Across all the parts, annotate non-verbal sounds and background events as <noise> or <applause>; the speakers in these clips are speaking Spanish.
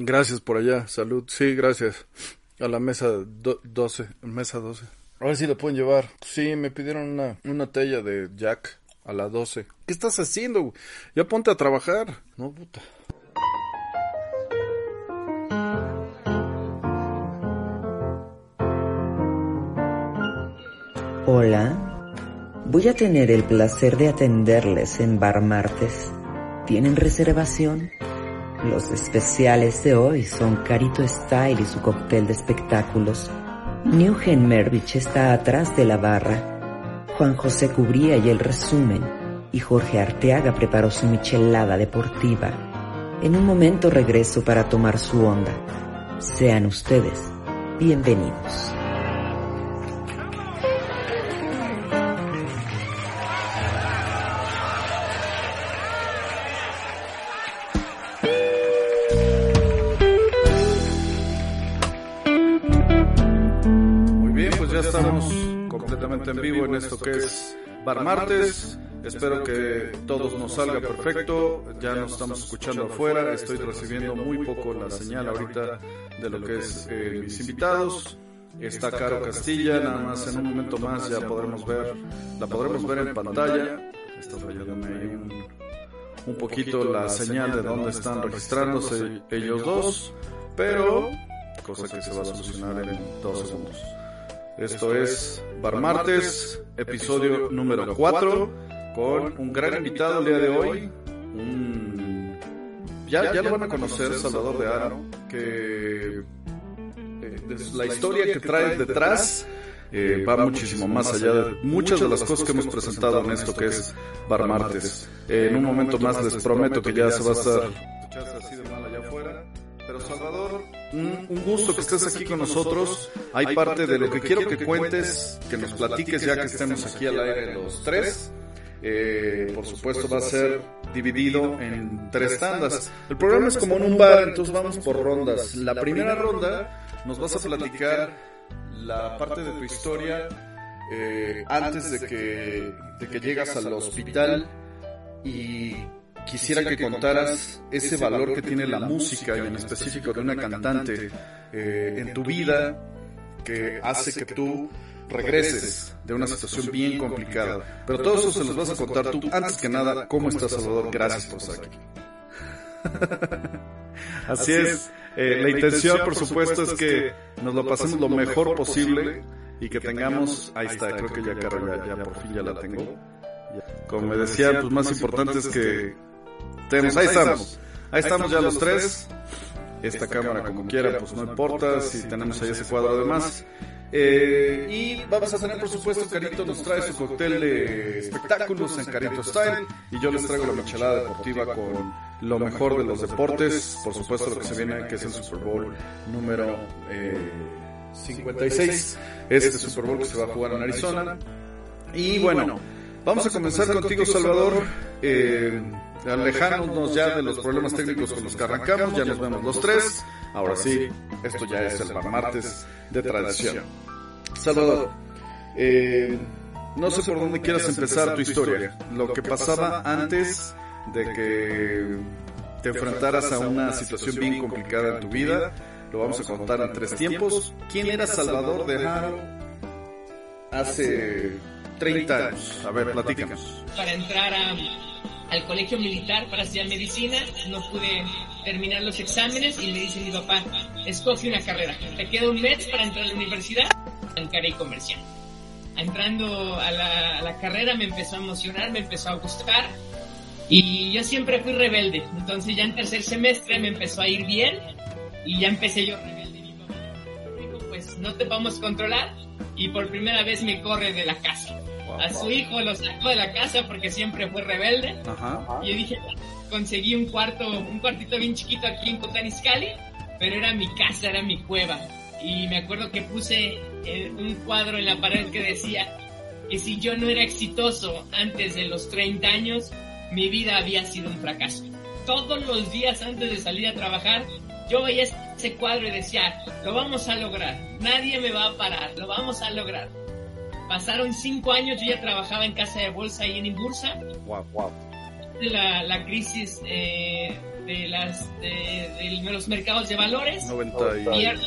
Gracias por allá, salud. Sí, gracias. A la mesa 12, mesa 12. A ver si lo pueden llevar. Sí, me pidieron una, una tella de Jack a la 12. ¿Qué estás haciendo? Ya ponte a trabajar. No, puta. Hola. Voy a tener el placer de atenderles en Bar Martes. ¿Tienen reservación? Los especiales de hoy son Carito Style y su cóctel de espectáculos. Newgen Mervich está atrás de la barra. Juan José cubría y el resumen. Y Jorge Arteaga preparó su michelada deportiva. En un momento regreso para tomar su onda. Sean ustedes bienvenidos. En esto que es Bar Martes. Espero que todos nos salga perfecto. Ya nos estamos escuchando afuera. Estoy recibiendo muy poco la señal ahorita de lo que es eh, mis invitados. Está Caro Castilla, nada más en un momento más ya podremos ver, la podremos ver en pantalla. Está fallando ahí un, un poquito la señal de dónde están registrándose ellos dos, pero cosa que se va a solucionar en dos segundos. Esto es Bar Martes, episodio número 4, con un gran invitado el día de hoy. Ya, ya lo van a conocer, Salvador de Aro, que eh, la historia que trae detrás eh, va muchísimo más allá de muchas de las cosas que hemos presentado en esto que es Bar Martes. en un momento más les prometo que ya se va a estar así de mal allá afuera. Pero Salvador un, gusto que estés aquí con nosotros. Hay parte de lo que quiero que cuentes, que nos platiques ya que estemos aquí al aire los tres. Eh, por supuesto va a ser dividido en tres tandas. El programa es como en un bar, entonces vamos por rondas. La primera ronda nos vas a platicar la parte de tu historia eh, antes de que, de que llegas al hospital y quisiera que contaras ese valor que tiene la música y en específico de una cantante eh, en tu vida que hace que tú regreses de una situación bien complicada. Pero todo eso se los vas a contar tú. Antes que nada, ¿cómo estás, Salvador? Gracias por estar aquí. <laughs> Así es. Eh, la intención, por supuesto, es que nos lo pasemos lo mejor posible y que tengamos... Ahí está, creo que ya, ya, ya por fin ya la tengo. Como me decía, pues más importante es que tenemos, ahí estamos. Ahí estamos ya los tres. Esta cámara como quiera, pues no importa si tenemos ahí ese cuadro además. Eh, y vamos a tener, por supuesto, Carito nos trae su cóctel de espectáculos en Carito Style. Y yo les traigo la michelada deportiva con lo mejor de los deportes. Por supuesto, lo que se viene, que es el Super Bowl número 56. Este Super Bowl que se va a jugar en Arizona. Y bueno, vamos a comenzar contigo, Salvador. Eh, alejándonos ya de los problemas técnicos con los que arrancamos, ya nos vemos los tres. Ahora sí, esto ya es el martes de tradición. Salvador, eh, no sé por dónde quieras empezar tu historia. Lo que pasaba antes de que te enfrentaras a una situación bien complicada en tu vida, lo vamos a contar en tres tiempos. ¿Quién era Salvador de Haro hace 30 años? A ver, platícanos. Para entrar a al colegio militar para estudiar medicina, no pude terminar los exámenes y me dice mi papá, escoge una carrera, te queda un mes para entrar a la universidad, bancaria y comercial. Entrando a la, carrera me empezó a emocionar, me empezó a gustar y yo siempre fui rebelde, entonces ya en tercer semestre me empezó a ir bien y ya empecé yo rebelde. Pues no te vamos a controlar y por primera vez me corre de la casa a su hijo lo sacó de la casa porque siempre fue rebelde. Y yo dije, conseguí un cuarto, un cuartito bien chiquito aquí en Cotaniscali, pero era mi casa, era mi cueva. Y me acuerdo que puse eh, un cuadro en la pared que decía que si yo no era exitoso antes de los 30 años, mi vida había sido un fracaso. Todos los días antes de salir a trabajar, yo veía ese cuadro y decía, lo vamos a lograr, nadie me va a parar, lo vamos a lograr. Pasaron cinco años, yo ya trabajaba en casa de bolsa y en Imbursa. Wow, wow. La, la crisis eh, de las de, los mercados de valores. 90 y... Pierdo,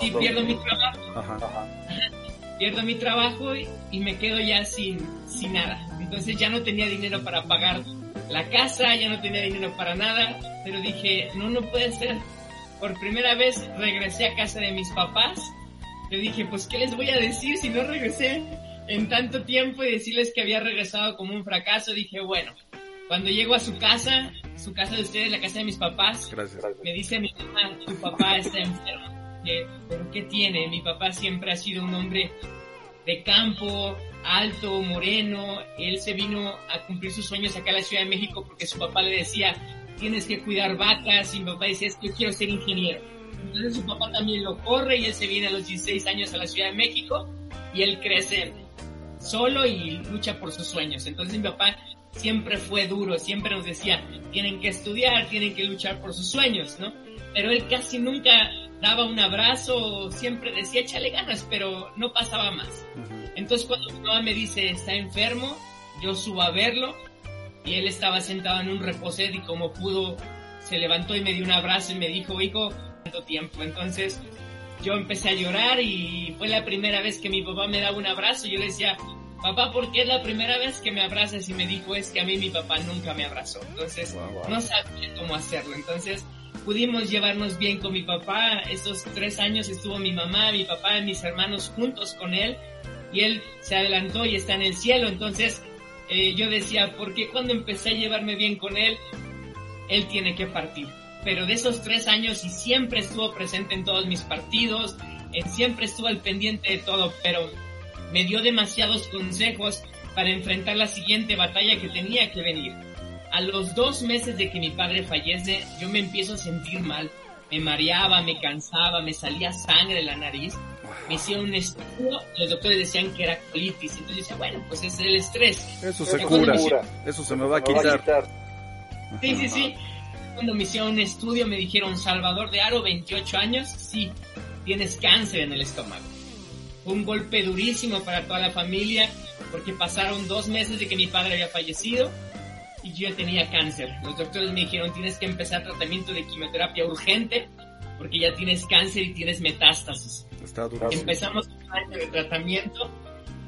sí, pierdo mi trabajo. Ajá. <laughs> Pierdo mi trabajo y, me quedo ya sin, sin nada. Entonces ya no tenía dinero para pagar la casa, ya no tenía dinero para nada, pero dije, no, no puede ser. Por primera vez regresé a casa de mis papás. Le dije, pues, ¿qué les voy a decir si no regresé en tanto tiempo y decirles que había regresado como un fracaso? Dije, bueno, cuando llego a su casa, su casa de ustedes, la casa de mis papás, me dice mi mamá, tu papá está enfermo. ¿Pero qué tiene? Mi papá siempre ha sido un hombre de campo, alto, moreno. Él se vino a cumplir sus sueños acá a la Ciudad de México porque su papá le decía, tienes que cuidar vacas. Y mi papá decía, es que yo quiero ser ingeniero. Entonces su papá también lo corre y él se viene a los 16 años a la Ciudad de México y él crece solo y lucha por sus sueños. Entonces mi papá siempre fue duro, siempre nos decía, tienen que estudiar, tienen que luchar por sus sueños, ¿no? Pero él casi nunca daba un abrazo, siempre decía échale ganas, pero no pasaba más. Entonces cuando mi mamá me dice está enfermo, yo subo a verlo y él estaba sentado en un reposet y como pudo se levantó y me dio un abrazo y me dijo, hijo, tanto tiempo. Entonces yo empecé a llorar y fue la primera vez que mi papá me daba un abrazo. Yo le decía, papá, ¿por qué es la primera vez que me abrazas? Y me dijo, es que a mí mi papá nunca me abrazó. Entonces no sabía cómo hacerlo. Entonces pudimos llevarnos bien con mi papá. Estos tres años estuvo mi mamá, mi papá y mis hermanos juntos con él y él se adelantó y está en el cielo. Entonces eh, yo decía, ¿por qué cuando empecé a llevarme bien con él, él tiene que partir? Pero de esos tres años y siempre estuvo presente en todos mis partidos, siempre estuvo al pendiente de todo, pero me dio demasiados consejos para enfrentar la siguiente batalla que tenía que venir a los dos meses de que mi padre fallece, yo me empiezo a sentir mal. Me mareaba, me cansaba, me salía sangre de la nariz. Me hicieron un estudio, los doctores decían que era colitis. Entonces yo decía, bueno, pues es el estrés. Eso se cura, eso se me va a quitar. Sí, sí, sí. Cuando me hicieron un estudio me dijeron, Salvador de Aro, 28 años, sí, tienes cáncer en el estómago. Fue un golpe durísimo para toda la familia porque pasaron dos meses de que mi padre había fallecido y yo tenía cáncer. Los doctores me dijeron tienes que empezar tratamiento de quimioterapia urgente porque ya tienes cáncer y tienes metástasis. Empezamos un año de tratamiento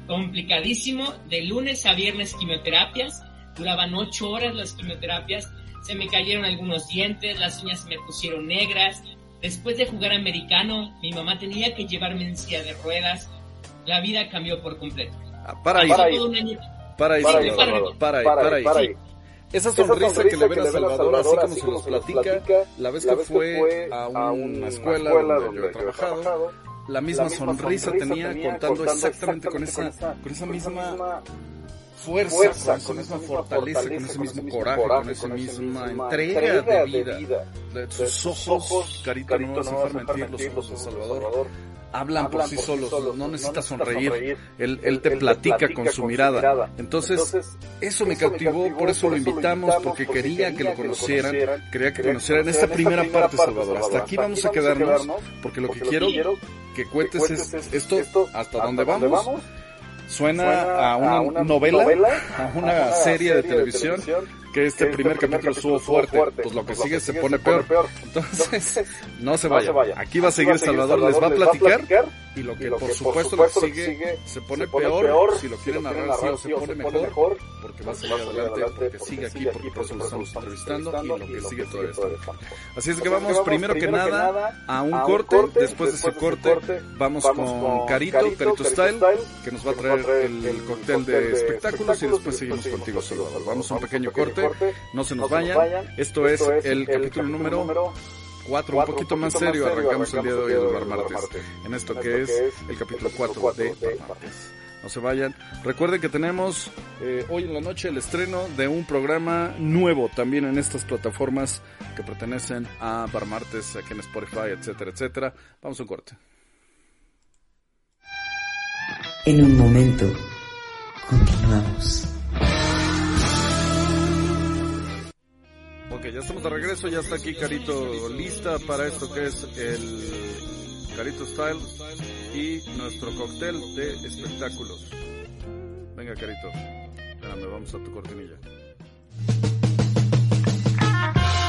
complicadísimo, de lunes a viernes quimioterapias, duraban ocho horas las quimioterapias, se me cayeron algunos dientes, las uñas me pusieron negras. Después de jugar americano, mi mamá tenía que llevarme en silla de ruedas. La vida cambió por completo. Ah, para, ahí. para, ahí. para ahí. Para ahí. Para ahí. Esa sonrisa, que le ven a Salvador, así como se nos platica, la vez que fue a una escuela donde yo he trabajado, la misma sonrisa tenía contando exactamente con esa, con esa misma fuerza, con esa misma fortaleza, con ese mismo coraje, con esa misma entrega de vida. De sus ojos, Carita, no vas a dejar mentir, los ojos de Salvador. Hablan, por, sí, solos, no necesita sonreír, Él, él, te, platica, con, su mirada. Entonces, eso me cautivó, por eso lo invitamos, porque quería que lo conocieran, quería que conocieran esta primera parte, Salvador. Hasta aquí vamos a quedarnos, porque lo que quiero que cuentes es esto, hasta dónde vamos suena, a, una novela, a una, serie, de televisión, que este, este primer, capítulo estuvo fuerte, pues lo que sigue se pone peor. Entonces, <laughs> no se vaya. Aquí va a seguir Salvador, les va a platicar y lo que por supuesto lo que sigue se pone peor, si lo quieren narrar sí o se pone mejor, porque va a seguir adelante, porque sigue aquí, porque por eso lo estamos entrevistando y lo que sigue todo esto. Así es que vamos primero que nada a un corte, después de ese corte vamos con Carito, Carito Style, que nos va a traer el cóctel de espectáculos y después seguimos contigo Salvador. Vamos a un pequeño corte no se nos vayan. Esto es el capítulo número 4, un poquito más serio. Arrancamos el día de hoy de Bar Martes. En esto que es el capítulo 4 de Bar Martes. No se vayan. Recuerden que tenemos eh, hoy en la noche el estreno de un programa nuevo también en estas plataformas que pertenecen a Bar Martes, aquí en Spotify, etcétera, etcétera. Vamos a un corte. En un momento, continuamos. Ok, ya estamos de regreso, ya está aquí Carito lista para esto que es el Carito Style y nuestro cóctel de espectáculos. Venga Carito, espérame, vamos a tu cortinilla.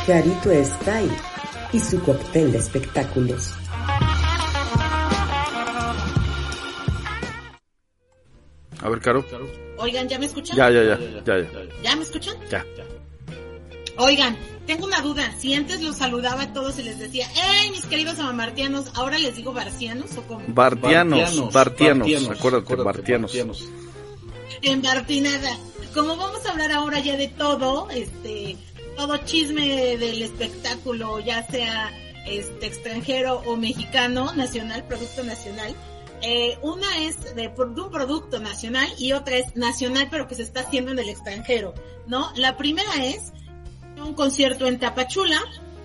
Carito Style y su cóctel de espectáculos. A ver, Caro. Oigan, ¿ya me escuchan? Ya, ya, ya, ya, ya. ¿Ya me escuchan? Ya. Oigan, tengo una duda. Si antes los saludaba a todos y les decía, ¡Ey, mis queridos amamartianos! ¿Ahora les digo barcianos o cómo? Bartianos, bartianos, acuérdate, bartianos. En Bartinada. Como vamos a hablar ahora ya de todo, este, todo chisme del espectáculo, ya sea este extranjero o mexicano, nacional, producto nacional. Eh, una es de, por- de un producto nacional y otra es nacional pero que se está haciendo en el extranjero, ¿no? La primera es un concierto en Tapachula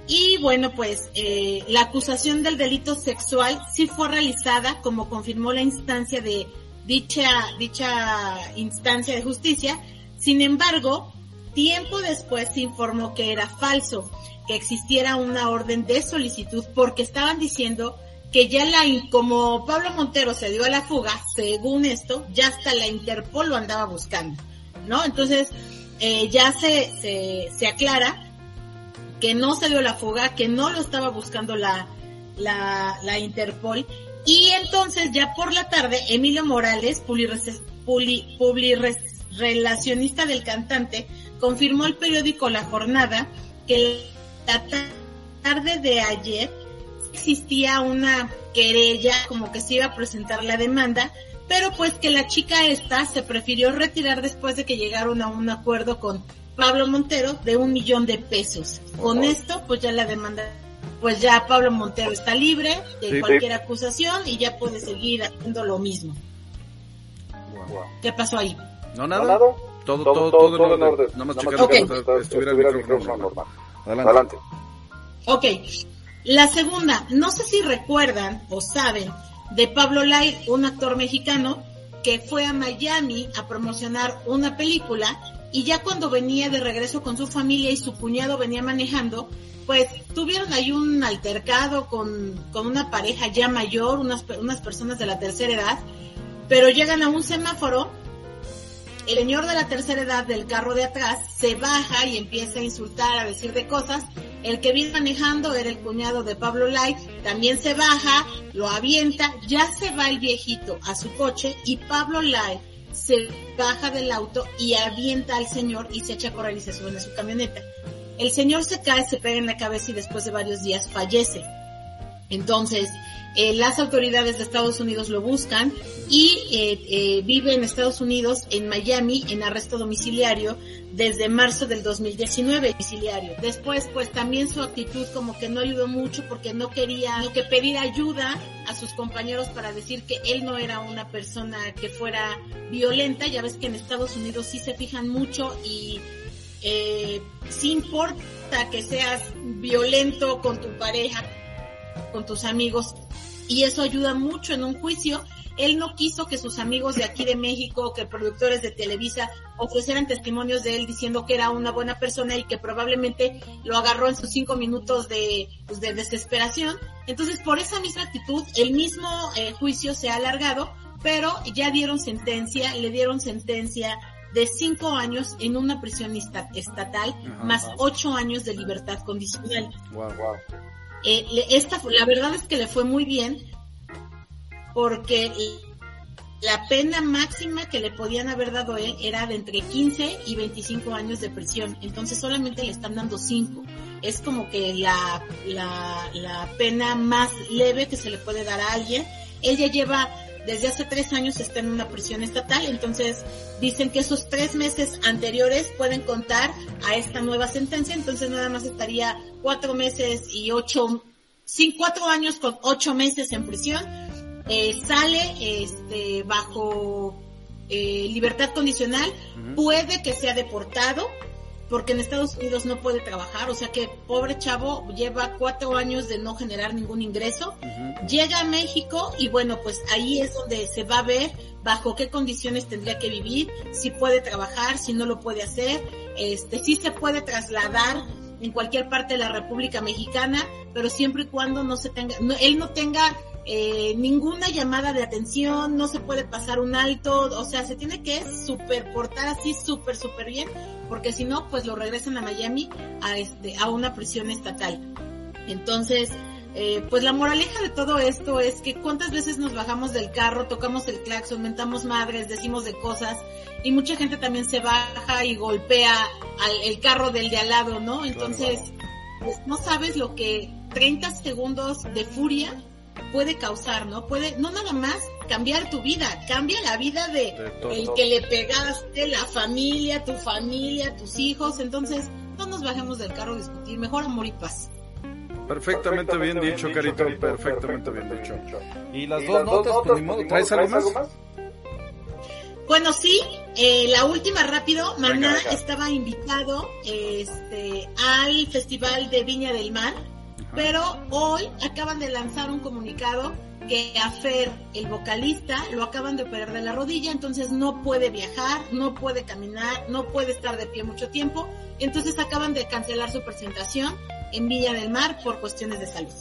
y bueno pues eh, la acusación del delito sexual sí fue realizada como confirmó la instancia de dicha dicha instancia de justicia. Sin embargo, tiempo después se informó que era falso, que existiera una orden de solicitud porque estaban diciendo que ya la, como Pablo Montero se dio a la fuga, según esto, ya hasta la Interpol lo andaba buscando, ¿no? Entonces, eh, ya se, se, se aclara que no se dio la fuga, que no lo estaba buscando la, la, la Interpol. Y entonces ya por la tarde, Emilio Morales, publirelacionista del cantante, confirmó al periódico La Jornada que la ta- tarde de ayer existía una querella, como que se iba a presentar la demanda, pero pues que la chica esta se prefirió retirar después de que llegaron a un acuerdo con Pablo Montero de un millón de pesos. Con esto, pues ya la demanda, pues ya Pablo Montero está libre de Sí. cualquier acusación y ya puede seguir haciendo lo mismo. ¿Qué pasó ahí? No, nada. Todo, todo, todo, en orden. Nada más checando Ok. que está- estuviera el micrófono normal. Adelante. Ok. La segunda, no sé si recuerdan o saben de Pablo Lai, un actor mexicano que fue a Miami a promocionar una película y ya cuando venía de regreso con su familia y su cuñado venía manejando, pues tuvieron ahí un altercado con, con una pareja ya mayor, unas, unas personas de la tercera edad, pero llegan a un semáforo el señor de la tercera edad del carro de atrás se baja y empieza a insultar, a decir de cosas. El que viene manejando era el cuñado de Pablo Light, también se baja, lo avienta, ya se va el viejito a su coche y Pablo Light se baja del auto y avienta al señor y se echa a correr y se su camioneta. El señor se cae, se pega en la cabeza y después de varios días fallece. Entonces, eh, las autoridades de Estados Unidos lo buscan y eh, eh, vive en Estados Unidos, en Miami, en arresto domiciliario desde marzo del 2019, domiciliario. Después, pues también su actitud como que no ayudó mucho porque no quería no que pedir ayuda a sus compañeros para decir que él no era una persona que fuera violenta. Ya ves que en Estados Unidos sí se fijan mucho y eh, sí importa que seas violento con tu pareja, con tus amigos y eso ayuda mucho en un juicio. Él no quiso que sus amigos de aquí de México, que productores de Televisa ofrecieran testimonios de él diciendo que era una buena persona y que probablemente lo agarró en sus cinco minutos de, pues, de desesperación. Entonces, por esa misma actitud, el mismo eh, juicio se ha alargado, pero ya dieron sentencia, le dieron sentencia de cinco años en una prisión esta- estatal, Ajá. más ocho años de libertad condicional. Wow. Eh, esta, la verdad es que le fue muy bien porque la pena máxima que le podían haber dado él era de entre 15 y 25 años de prisión. Entonces solamente le están dando 5. Es como que la, la, la pena más leve que se le puede dar a alguien. Él ya lleva, desde hace tres años está en una prisión estatal, entonces dicen que esos tres meses anteriores pueden contar a esta nueva sentencia, entonces nada más estaría cuatro meses y ocho, sin cuatro años con ocho meses en prisión, eh, sale este bajo eh, libertad condicional, puede que sea deportado, porque en Estados Unidos no puede trabajar, o sea que pobre chavo lleva cuatro años de no generar ningún ingreso, llega a México y bueno, pues ahí es donde se va a ver bajo qué condiciones tendría que vivir, si puede trabajar, si no lo puede hacer, este, si se puede trasladar en cualquier parte de la República Mexicana, pero siempre y cuando no se tenga, no- él no tenga eh, ninguna llamada de atención, no se puede pasar un alto, o sea, se tiene que superportar así súper, súper bien, porque si no, pues lo regresan a Miami a, este, a una prisión estatal. Entonces, eh, pues la moraleja de todo esto es que cuántas veces nos bajamos del carro, tocamos el claxon, mentamos madres, decimos de cosas y mucha gente también se baja y golpea al, el carro del de al lado, ¿no? Entonces, pues no sabes lo que 30 segundos de furia puede causar, ¿no? Puede, no nada más cambiar tu vida, cambia la vida de, el que le pegaste, la familia, tu familia, tus hijos, entonces no nos bajemos del carro a discutir, mejor amor y paz. Perfectamente, bien, dicho, Carito, perfectamente bien dicho. Y las dos notas, pues, pues ¿traes algo más? Bueno, sí, eh, la última rápido, Maná estaba invitado este, al Festival de Viña del Mar, pero hoy acaban de lanzar un comunicado que a Fer, el vocalista, lo acaban de operar de la rodilla, entonces no puede viajar, no puede caminar, no puede estar de pie mucho tiempo, entonces acaban de cancelar su presentación en Villa del Mar por cuestiones de salud.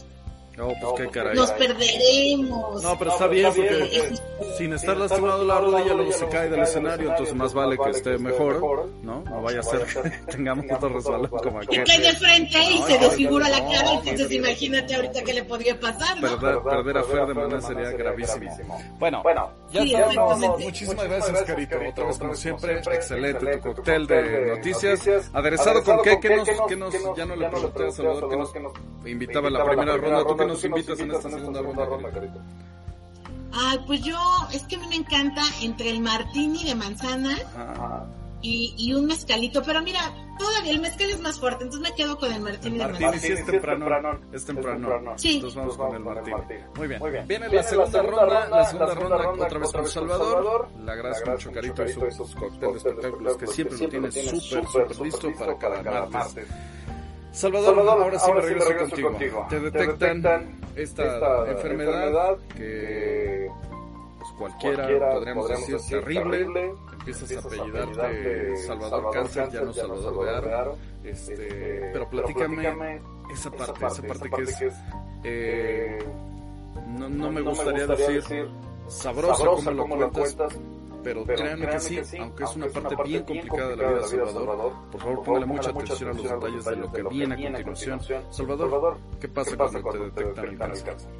No, pues qué caray. Nos perderemos. No, pero está bien porque sin estar lastimado la rodilla luego se cae del escenario, entonces más vale que esté mejor, ¿no? No vaya a ser que tengamos otro resbalón como aquel. Que de frente y se desfigura la cara, entonces imagínate ahorita qué le podría pasar, ¿no? Perder, perder a Fer de manera sería gravísimo. Bueno, ya estamos. Muchísimas gracias, Carito. Otra vez, como siempre, excelente tu cóctel de noticias. Aderezado con qué, que nos, que nos, ya no le pregunté a Salvador que nos invitaba a la primera ronda. ¿Tú qué nos invitas en esta segunda ronda, Carito? Ay, pues yo, es que a mí me encanta entre el martini de manzana y, y, un mezcalito, pero mira, todavía el mezcal es más fuerte, entonces me quedo con el martini el manzana. Martini sí es temprano, es temprano. Sí. Entonces vamos con el martini. Muy bien. Viene la segunda ronda, la segunda ronda otra vez con Salvador. Le agradezco mucho, Carito, y sus cócteles de espectáculos que siempre lo tiene súper, súper listo para cada martes. Salvador, ahora sí me regreso, contigo. Te detectan, esta, enfermedad, que pues, cualquiera, podríamos, decir, terrible. Empiezas a apellidarte Salvador Cáncer, ya no Salvador de Aro. Este, pero platícame esa parte, esa parte que es... Eh, no, no, me gustaría decir sabrosa, como lo cuentas pero, pero créanme, que, sí, que, sí, aunque es una parte, bien complicada de la vida de Salvador, Salvador por favor póngale mucha atención a los detalles de lo que viene a continuación. Salvador, Salvador ¿qué pasa, ¿qué pasa cuando, te detectan el cáncer?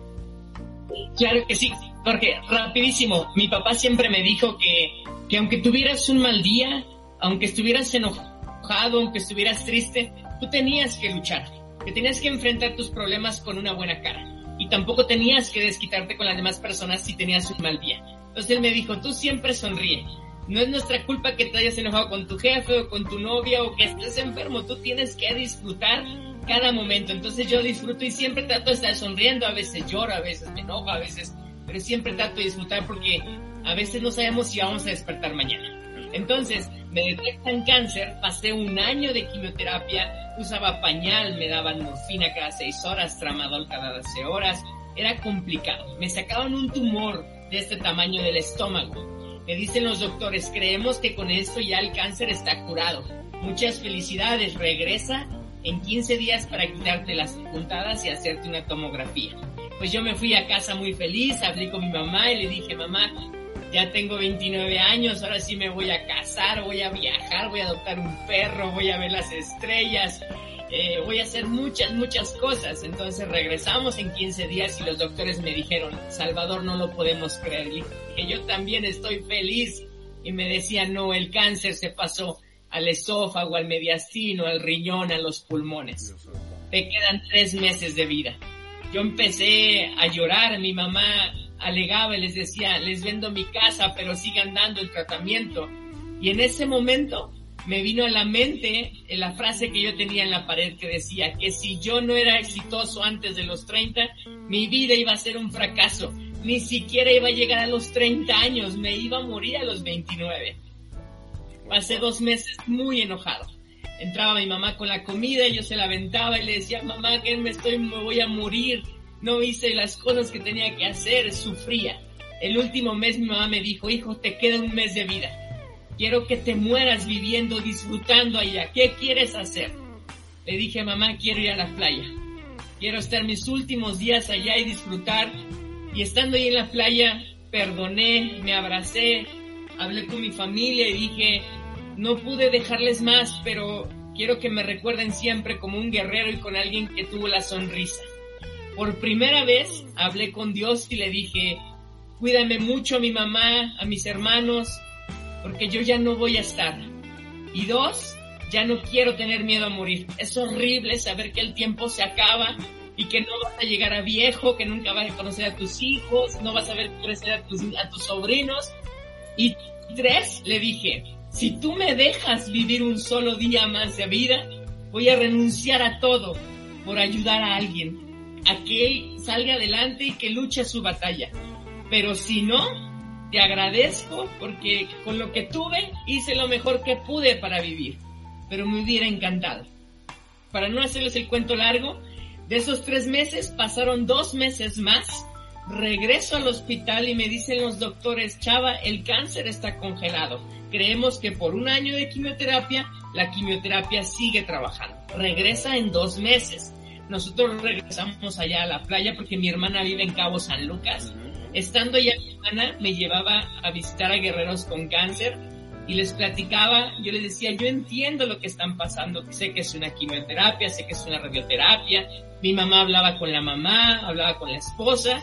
Claro que sí, Jorge, rapidísimo. Mi papá siempre me dijo que, que aunque tuvieras un mal día, aunque estuvieras enojado, aunque estuvieras triste, tú tenías que luchar, que tenías que enfrentar tus problemas con una buena cara. Y tampoco tenías que desquitarte con las demás personas si tenías un mal día entonces él me dijo, tú siempre sonríe. No es nuestra culpa que te hayas enojado con tu jefe o con tu novia o que estés enfermo. Tú tienes que disfrutar cada momento. Entonces yo disfruto y siempre trato de estar sonriendo. A veces lloro, a veces me enojo, a veces... Pero siempre trato de disfrutar porque a veces no sabemos si vamos a despertar mañana. Entonces, me detectan cáncer, pasé un año de quimioterapia, usaba pañal, me daban morfina cada seis horas, tramadol cada 12 horas, era complicado. Me sacaban un tumor de este tamaño del estómago. Me dicen los doctores, creemos que con esto ya el cáncer está curado. Muchas felicidades, regresa en 15 días para quitarte las puntadas y hacerte una tomografía. Pues yo me fui a casa muy feliz, hablé con mi mamá y le dije, mamá, ya tengo 29 años, ahora sí me voy a casar, voy a viajar, voy a adoptar un perro, voy a ver las estrellas, eh, voy a hacer muchas, muchas cosas. Entonces regresamos en 15 días y los doctores me dijeron, Salvador, no lo podemos creer. Y yo también estoy feliz. Y me decían, no, el cáncer se pasó al esófago, al mediastino, al riñón, a los pulmones. Te quedan tres meses de vida. Yo empecé a llorar, mi mamá alegaba y les decía, les vendo mi casa, pero sigan dando el tratamiento. Y en ese momento me vino a la mente la frase que yo tenía en la pared que decía que si yo no era exitoso antes de los 30, mi vida iba a ser un fracaso. Ni siquiera iba a llegar a los 30 años, me iba a morir a los 29. Pasé dos meses muy enojado. Entraba mi mamá con la comida y yo se la aventaba y le decía, mamá, que me estoy, me voy a morir. No hice las cosas que tenía que hacer, sufría. El último mes mi mamá me dijo, hijo, te queda un mes de vida Quiero que te mueras viviendo, disfrutando allá. ¿Qué quieres hacer? Le dije, mamá, quiero ir a la playa. Quiero estar mis últimos días allá y disfrutar Y estando ahí en la playa, perdoné, me abracé, hablé con mi familia y dije, no pude dejarles más, pero quiero que me recuerden siempre como un guerrero y con alguien que tuvo la sonrisa. Por primera vez hablé con Dios y le dije, cuídame mucho a mi mamá, a mis hermanos, porque yo ya no voy a estar. Y dos, ya no quiero tener miedo a morir. Es horrible saber que el tiempo se acaba y que no vas a llegar a viejo, que nunca vas a conocer a tus hijos, no vas a ver crecer a tus, a tus sobrinos. Y tres, le dije, si tú me dejas vivir un solo día más de vida, voy a renunciar a todo por ayudar a alguien, a que él salga adelante y que luche su batalla. Pero si no, te agradezco porque con lo que tuve hice lo mejor que pude para vivir, pero me hubiera encantado. Para no hacerles el cuento largo, de esos tres meses pasaron dos meses más, regreso al hospital y me dicen los doctores, Chava, el cáncer está congelado. Creemos que por un año de quimioterapia, la quimioterapia sigue trabajando. Regresa en dos meses. Nosotros regresamos allá a la playa porque mi hermana vive en Cabo San Lucas Estando ya mi hermana, me llevaba a visitar a guerreros con cáncer y les platicaba, yo les decía, yo entiendo lo que están pasando, sé que es una quimioterapia, sé que es una radioterapia, mi mamá hablaba con la mamá, hablaba con la esposa,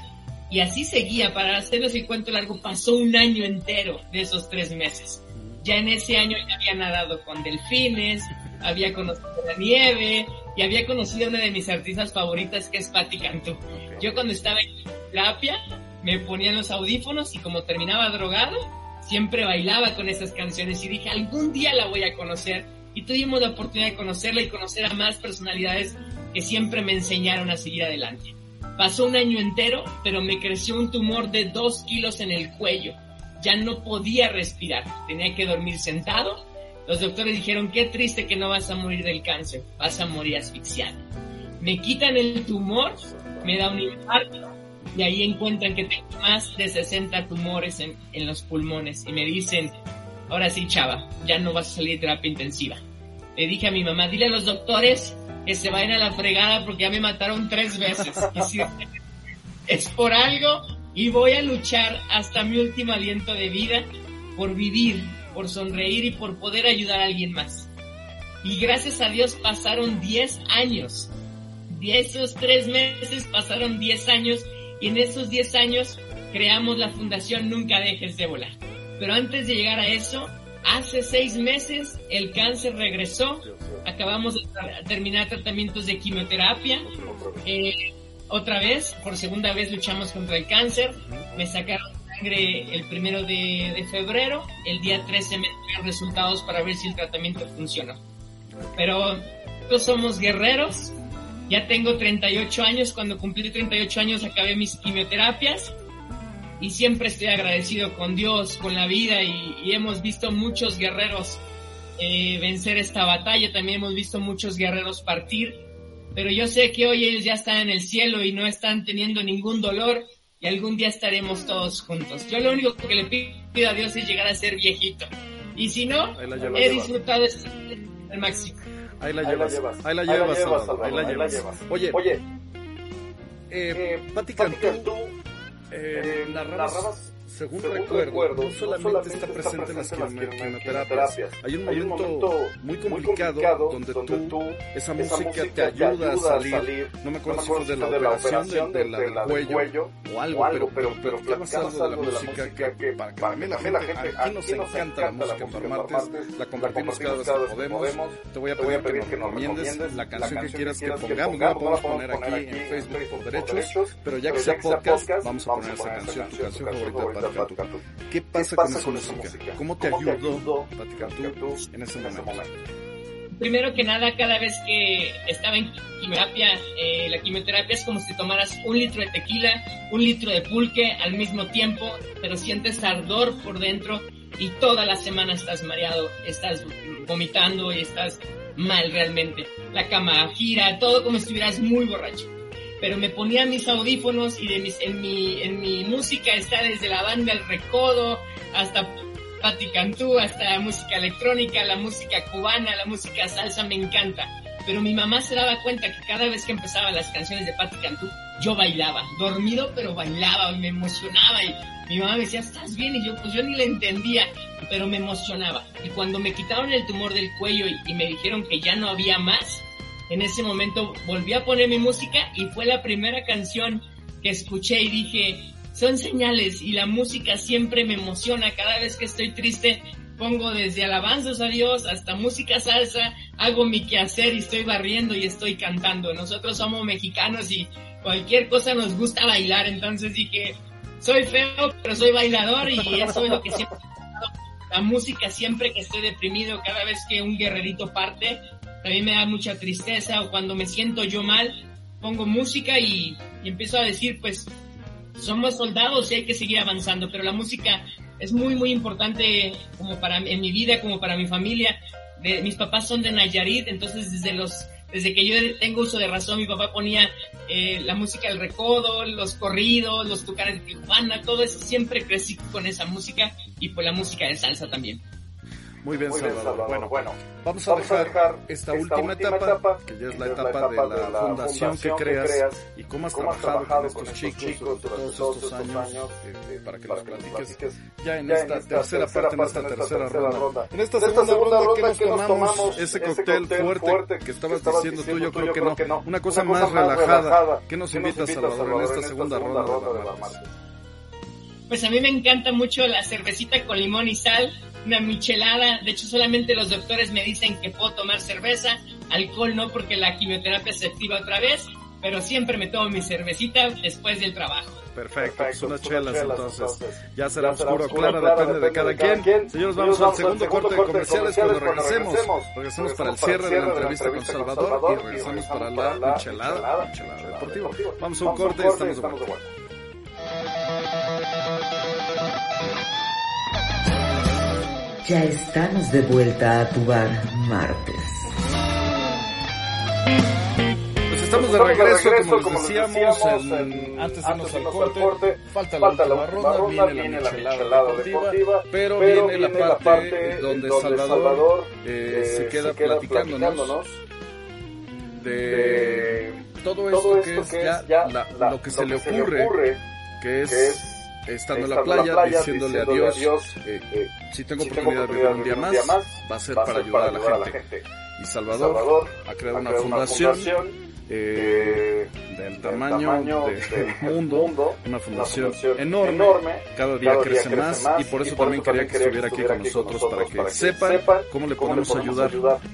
y así seguía, para hacerles el cuento largo, pasó un año entero de esos tres meses. Ya en ese año ya había nadado con delfines, había conocido la nieve, y había conocido a una de mis artistas favoritas que es Patti Cantú. Yo cuando estaba en terapia, me ponía los audífonos y como terminaba drogado, siempre bailaba con esas canciones y dije, algún día la voy a conocer. Y tuvimos la oportunidad de conocerla y conocer a más personalidades que siempre me enseñaron a seguir adelante. Pasó un año entero, pero me creció un tumor de dos kilos en el cuello. Ya no podía respirar, tenía que dormir sentado. Los doctores dijeron, qué triste que no vas a morir del cáncer, vas a morir asfixiado. Me quitan el tumor, me da un infarto, y ahí encuentran que tengo más de 60 tumores en, en los pulmones y me dicen, ahora sí, chava, ya no vas a salir de terapia intensiva. Le dije a mi mamá, dile a los doctores que se vayan a la fregada porque ya me mataron tres veces. Y <laughs> es por algo y voy a luchar hasta mi último aliento de vida por vivir, por sonreír y por poder ayudar a alguien más. Y gracias a Dios pasaron 10 años. De esos tres meses pasaron 10 años y en esos 10 años creamos la fundación Nunca Dejes de Volar. Pero antes de llegar a eso, hace seis meses el cáncer regresó, acabamos de terminar tratamientos de quimioterapia, eh, otra vez, por segunda vez luchamos contra el cáncer, me sacaron sangre el primero de, de febrero, el día 13 me dieron resultados para ver si el tratamiento funcionó. Pero todos somos guerreros, ya tengo 38 años, cuando cumplí 38 años acabé mis quimioterapias. Y siempre estoy agradecido con Dios, con la vida y, hemos visto muchos guerreros eh, vencer esta batalla, también hemos visto muchos guerreros partir, pero yo sé que hoy ellos ya están en el cielo y no están teniendo ningún dolor y algún día estaremos todos juntos. Yo lo único que le pido a Dios es llegar a ser viejito. Y si no, he disfrutado este el máximo. Ahí la, llevas, ahí la llevas, ahí la llevas. Oye, Oye eh, eh Pati Cantú, eh, narrabas según, recuerdo, no solamente, está presente en las quimioterapias. Hay un momento, muy, complicado donde, tú, esa, música, te ayuda, a salir. No me acuerdo si fue de la operación de, la, del cuello, o algo, pero, pero, pero, platicabas algo de la música que, para, para mí la gente, aquí nos encanta la música para martes, la convertimos cada vez que podemos. Te voy a pedir que nos recomiendes la canción que quieras que pongamos. No la podemos poner aquí en Facebook por derechos, pero ya que sea podcast, vamos a poner esa canción, tu canción favorita ¿Qué pasa, con, esa música? ¿Cómo te ayudó en ese momento? Primero que nada, cada vez que estaba en quimioterapia, eh, la quimioterapia es como si tomaras un litro de tequila, un litro de pulque al mismo tiempo, pero sientes ardor por dentro y toda la semana estás mareado, estás vomitando y estás mal realmente. La cama gira, todo como si estuvieras muy borracho pero me ponía mis audífonos y de mis, en, mi, en mi música está desde la banda El Recodo hasta Patti Cantú, hasta la música electrónica, la música cubana, la música salsa, me encanta. pero mi mamá se daba cuenta que cada vez que empezaba las canciones de Patti Cantú, yo bailaba, dormido pero bailaba y me emocionaba y mi mamá me decía, ¿estás bien? Y yo, pues yo ni le entendía, pero me emocionaba. Y cuando me quitaron el tumor del cuello y, y me dijeron que ya no había más, en ese momento volví a poner mi música y fue la primera canción que escuché y dije, son señales y la música siempre me emociona. Cada vez que estoy triste pongo desde alabanzas a Dios hasta música salsa, hago mi quehacer y estoy barriendo y estoy cantando. Nosotros somos mexicanos y cualquier cosa nos gusta bailar, entonces dije, soy feo, pero soy bailador y eso es lo que siempre... La música siempre que estoy deprimido, cada vez que un guerrerito parte, también me da mucha tristeza o cuando me siento yo mal, pongo música y, empiezo a decir, pues somos soldados y hay que seguir avanzando, pero la música es muy, muy importante como para en mi vida, como para mi familia. De, mis papás son de Nayarit, entonces desde los desde que yo tengo uso de razón, mi papá ponía eh, la música del recodo, los corridos, los tucanes de Tijuana, todo eso, siempre crecí con esa música y pues la música de salsa también. Muy bien, Muy bien Salvador. Bueno, bueno, vamos a vamos dejar, dejar esta, última, etapa, etapa, que ya es la etapa, etapa de, la de, la fundación, que, creas, que, creas, y cómo has cómo trabajado, trabajado con, estos chicos, chicos durante todos estos años, años eh, eh, para que para los platiques, platiques ya en esta, esta tercera parte, en esta tercera ronda. En esta segunda ronda que nos tomamos ese cóctel fuerte que estabas diciendo tú, yo creo que no. Una cosa más relajada. ¿Qué nos invitas, Salvador, en esta segunda ronda de la martes? Pues a mí me encanta mucho la cervecita con limón y sal una michelada. De hecho, solamente los doctores me dicen que puedo tomar cerveza, alcohol no, porque la quimioterapia se activa otra vez, pero siempre me tomo mi cervecita después del trabajo. Perfecto, pues unas chelas, entonces. Ya será oscuro, claro, depende, de cada, quien. Señores, vamos, al segundo, corte, de comerciales, cuando regresemos. Regresamos para el cierre de la entrevista con Salvador y regresamos para la michelada, michelada deportiva. Vamos a un corte y estamos de vuelta. Ya estamos de vuelta a tu bar martes. Pues estamos de regreso, como, les decíamos, en, antes de irnos al corte, falta la última ronda, viene la michelada deportiva, pero viene la parte donde Salvador eh, eh, se queda platicándonos de todo esto que es ya lo que se le ocurre, que es estando en la playa, diciéndole a Dios, eh, eh, si tengo oportunidad de vivir un día más, va a ser para ayudar a la gente. Y Salvador ha creado una fundación eh, del tamaño, del mundo, una fundación, enorme, cada día crece, más, y por eso también quería que estuviera aquí con nosotros para que, sepan cómo le podemos ayudar,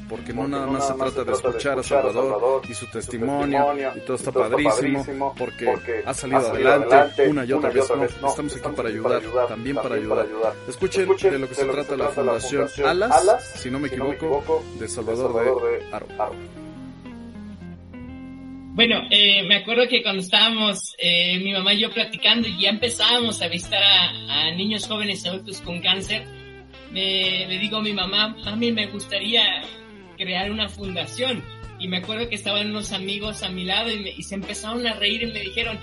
porque no nada más se trata de escuchar a Salvador y su testimonio y todo está padrísimo, porque ha salido adelante una y otra vez, no, estamos aquí para ayudar, también para ayudar. Escuchen de lo que se trata la fundación Alas, si no me equivoco, de Salvador de Aro. Bueno, eh, me acuerdo que cuando estábamos eh, mi mamá y yo platicando y ya empezábamos a visitar a, niños jóvenes adultos con cáncer, me, le digo a mi mamá, a mí me gustaría crear una fundación. Y me acuerdo que estaban unos amigos a mi lado y, y se empezaron a reír y me dijeron,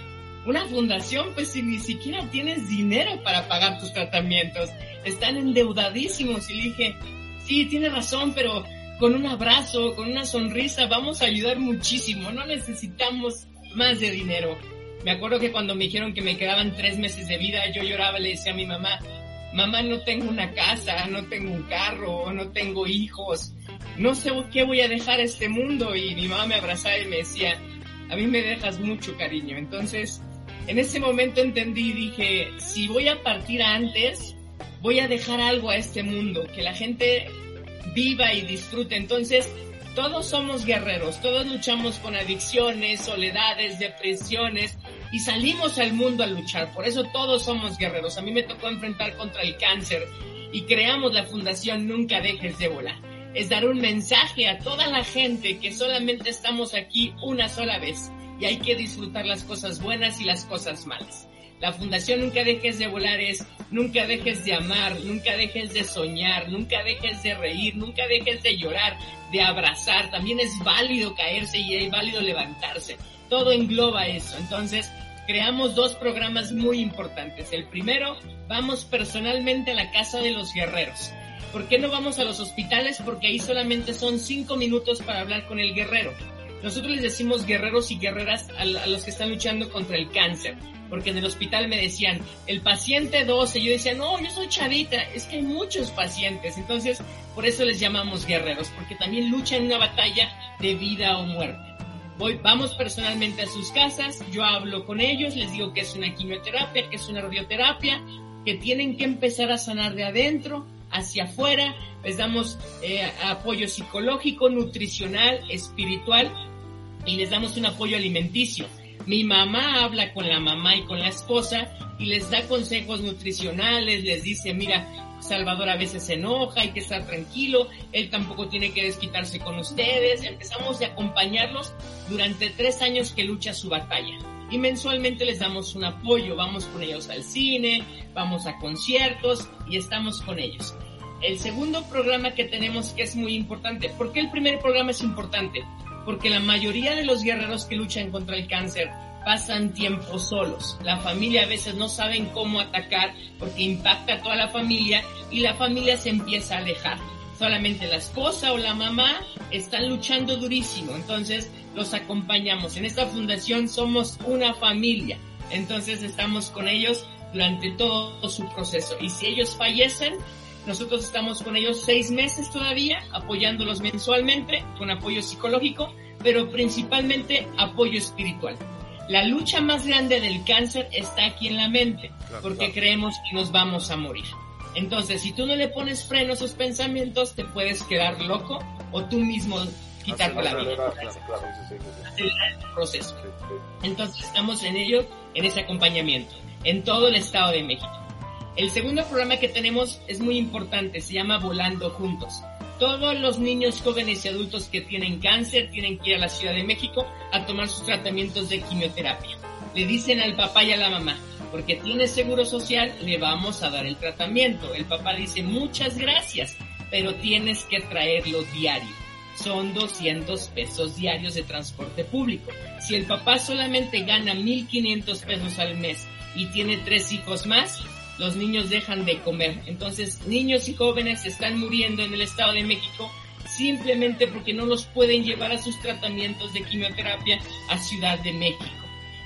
una fundación, pues si ni siquiera tienes dinero para pagar tus tratamientos, están endeudadísimos. Y le dije, sí, tiene razón, pero con un abrazo, con una sonrisa, vamos a ayudar muchísimo, no necesitamos más de dinero. Me acuerdo que cuando me dijeron que me quedaban tres meses de vida, yo lloraba le decía a mi mamá, mamá, no tengo una casa, no tengo un carro, no tengo hijos, no sé qué voy a dejar a este mundo. Y mi mamá me abrazaba y me decía, a mí me dejas mucho cariño. Entonces, en ese momento entendí y dije, si voy a partir antes, voy a dejar algo a este mundo, que la gente viva y disfrute. Entonces, todos somos guerreros, todos luchamos con adicciones, soledades, depresiones y salimos al mundo a luchar. Por eso todos somos guerreros. A mí me tocó enfrentar contra el cáncer y creamos la fundación Nunca dejes de volar. Es dar un mensaje a toda la gente que solamente estamos aquí una sola vez y hay que disfrutar las cosas buenas y las cosas malas. La fundación Nunca dejes de volar es nunca dejes de amar, nunca dejes de soñar, nunca dejes de reír, nunca dejes de llorar, de abrazar. También es válido caerse y es válido levantarse. Todo engloba eso. Entonces, creamos dos programas muy importantes. El primero, vamos personalmente a la casa de los guerreros. ¿Por qué no vamos a los hospitales? Porque ahí solamente son cinco minutos para hablar con el guerrero. Nosotros les decimos guerreros y guerreras a, los que están luchando contra el cáncer, porque en el hospital me decían, el paciente 12, yo decía, no, yo soy chavita, es que hay muchos pacientes, entonces por eso les llamamos guerreros, porque también luchan una batalla de vida o muerte. Voy, vamos personalmente a sus casas, yo hablo con ellos, les digo que es una quimioterapia, que es una radioterapia, que tienen que empezar a sanar de adentro hacia afuera, les damos eh, apoyo psicológico, nutricional, espiritual y les damos un apoyo alimenticio. Mi mamá habla con la mamá y con la esposa y les da consejos nutricionales, les dice, mira, Salvador a veces se enoja, hay que estar tranquilo, él tampoco tiene que desquitarse con ustedes. Empezamos a acompañarlos durante tres años que lucha su batalla. Y mensualmente les damos un apoyo, vamos con ellos al cine, vamos a conciertos y estamos con ellos. El segundo programa que tenemos que es muy importante. ¿Por qué el primer programa es importante? Porque la mayoría de los guerreros que luchan contra el cáncer pasan tiempo solos. La familia a veces no saben cómo atacar porque impacta a toda la familia y la familia se empieza a alejar. Solamente la esposa o la mamá están luchando durísimo, entonces los acompañamos. En esta fundación somos una familia, entonces estamos con ellos durante todo su proceso. Y si ellos fallecen, nosotros estamos con ellos seis meses todavía, apoyándolos mensualmente con apoyo psicológico, pero principalmente apoyo espiritual. La lucha más grande del cáncer está aquí en la mente, porque creemos que nos vamos a morir. Entonces, si tú no le pones freno a esos pensamientos, te puedes quedar loco o tú mismo quitarte la vida. el proceso. Entonces, estamos en ello, en ese acompañamiento, en todo el Estado de México. El segundo programa que tenemos es muy importante, se llama Volando Juntos. Todos los niños, jóvenes y adultos que tienen cáncer tienen que ir a la Ciudad de México a tomar sus tratamientos de quimioterapia. Le dicen al papá y a la mamá, porque tiene seguro social, le vamos a dar el tratamiento. El papá dice, muchas gracias, pero tienes que traerlo diario. Son 200 pesos diarios de transporte público. Si el papá solamente gana 1.500 pesos al mes y tiene tres hijos más, los niños dejan de comer. Entonces, niños y jóvenes están muriendo en el Estado de México simplemente porque no los pueden llevar a sus tratamientos de quimioterapia a Ciudad de México.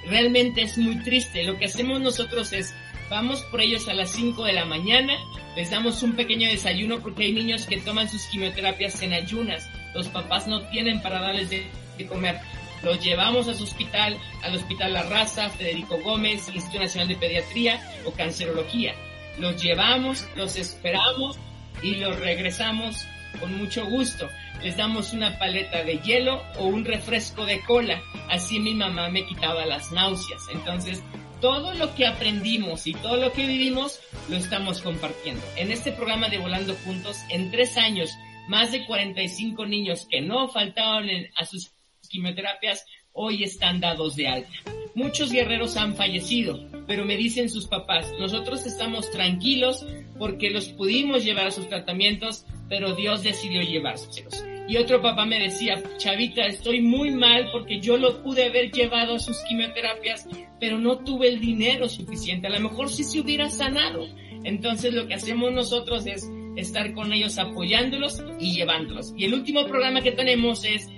Realmente es muy triste. Lo que hacemos nosotros es, vamos por ellos a las 5 de la mañana, les damos un pequeño desayuno porque hay niños que toman sus quimioterapias en ayunas. Los papás no tienen para darles de, de comer. Los llevamos a su hospital, al Hospital La Raza, Federico Gómez, Instituto Nacional de Pediatría o Cancerología. Los llevamos, los esperamos y los regresamos con mucho gusto. Les damos una paleta de hielo o un refresco de cola. Así mi mamá me quitaba las náuseas. Entonces, todo lo que aprendimos y todo lo que vivimos lo estamos compartiendo. En este programa de Volando Juntos, en tres años, más de 45 niños que no faltaban a sus quimioterapias hoy están dados de alta. Muchos guerreros han fallecido, pero me dicen sus papás, nosotros estamos tranquilos porque los pudimos llevar a sus tratamientos, pero Dios decidió llevárselos. Y otro papá me decía, Chavita, estoy muy mal porque yo lo pude haber llevado a sus quimioterapias, pero no tuve el dinero suficiente. A lo mejor sí se hubiera sanado. Entonces lo que hacemos nosotros es estar con ellos apoyándolos y llevándolos. Y el último programa que tenemos es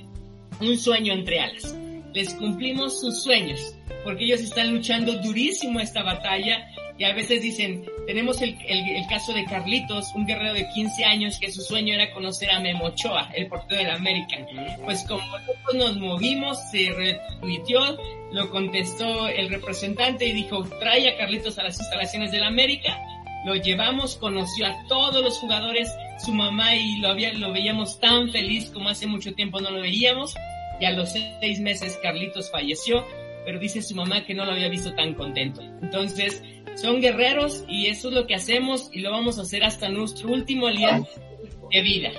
un sueño entre alas. Les cumplimos sus sueños, porque ellos están luchando durísimo esta batalla y a veces dicen, tenemos el, el, caso de Carlitos, un guerrero de 15 años que su sueño era conocer a Memochoa, el portero del América. Pues como nosotros nos movimos, se retuiteó, lo contestó el representante y dijo, trae a Carlitos a las instalaciones del América. Lo llevamos, conoció a todos los jugadores, su mamá y lo, había, lo veíamos tan feliz como hace mucho tiempo no lo veíamos. Y a los seis meses Carlitos falleció, pero dice su mamá que no lo había visto tan contento. Entonces, son guerreros y eso es lo que hacemos y lo vamos a hacer hasta nuestro último aliento de vida.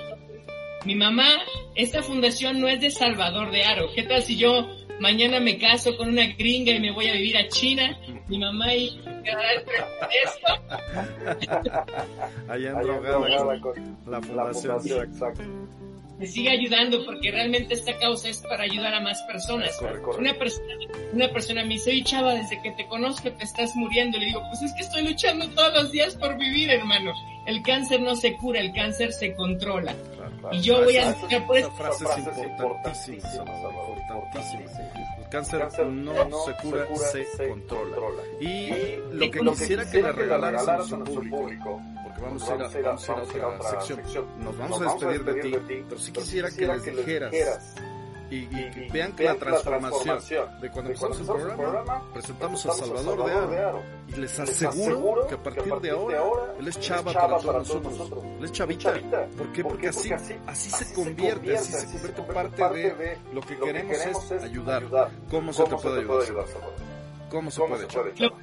Mi mamá, esta fundación no es de Salvador de Aro. ¿Qué tal si yo mañana me caso con una gringa y me voy a vivir a China? Mi mamá y quedará el Allá en Drogada, la fundación. exacto. me siga ayudando porque realmente esta causa es para ayudar a más personas. Una persona, una persona me dice, oye chava, desde que te conozco te estás muriendo. Le digo, pues es que estoy luchando todos los días por vivir, hermano. El cáncer no se cura, el cáncer se controla. Y yo voy a... Esa, esa frase es importantísima, El cáncer no, se cura, se, controla. Y lo que quisiera que le regalaras a nuestro público vamos, a ir a, vamos a, ir a otra sección. Nos vamos, a despedir, de, ti, pero sí quisiera, que les dijeras y, y, vean que la transformación de cuando empezamos el programa, presentamos a Salvador de Aro y les aseguro que a partir de ahora él es chava para todos nosotros, él es chavita. ¿Por qué? Porque así, así se convierte, así se convierte parte de lo que queremos es ayudar. ¿Cómo se te puede ayudar? ¿Cómo se puede ayudar?